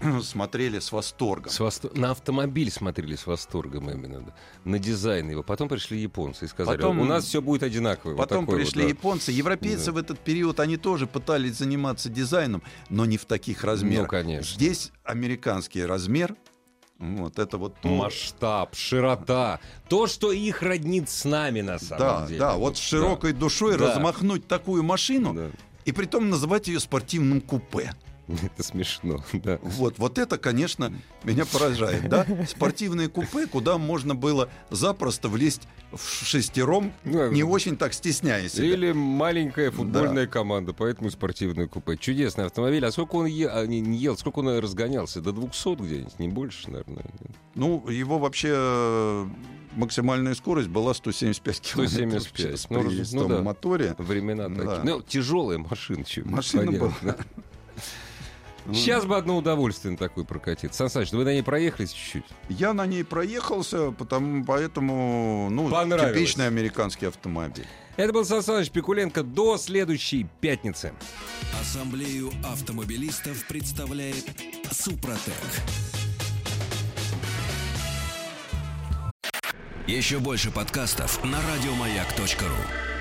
<clears throat> смотрели с восторгом. С восто- На автомобиль смотрели с восторгом именно. да. На дизайн его. Потом пришли японцы и сказали, Потом- у нас все будет одинаково. Вот Потом вот, пришли да. японцы. Европейцы Да. в этот период, они тоже пытались заниматься дизайном, но не в таких размерах. Ну, конечно. Здесь американский размер, вот это вот то- Масштаб, широта. То, что их роднит с нами на самом Да, деле. да, вот с широкой душой Да. размахнуть такую машину Да. и при том называть ее спортивным купе. <laughs> Это смешно, <laughs> да. Вот, вот это, конечно, меня поражает, да? Спортивные купе, куда можно было запросто влезть в шестером, Ну, не очень так стесняясь. Или маленькая футбольная команда, поэтому спортивное купе. Чудесный автомобиль. А сколько он е- а, не, не ел, сколько он разгонялся? До 200 где-нибудь, не больше, наверное. Ну, его вообще э, максимальная скорость была 175 километров в 175, час ну, при ну да. моторе. Времена Да. такие. Ну, тяжелая машина. Машина понятно, была. <laughs> да. Сейчас бы одно удовольствие на такой прокатиться. Сан Саныч, вы на ней проехались чуть-чуть? Я на ней проехался, потому, поэтому, ну, типичный американский автомобиль. Это был Сан Саныч Пикуленко. До следующей пятницы. Ассамблею автомобилистов представляет Супротек. Еще больше подкастов на радиомаяк.ру.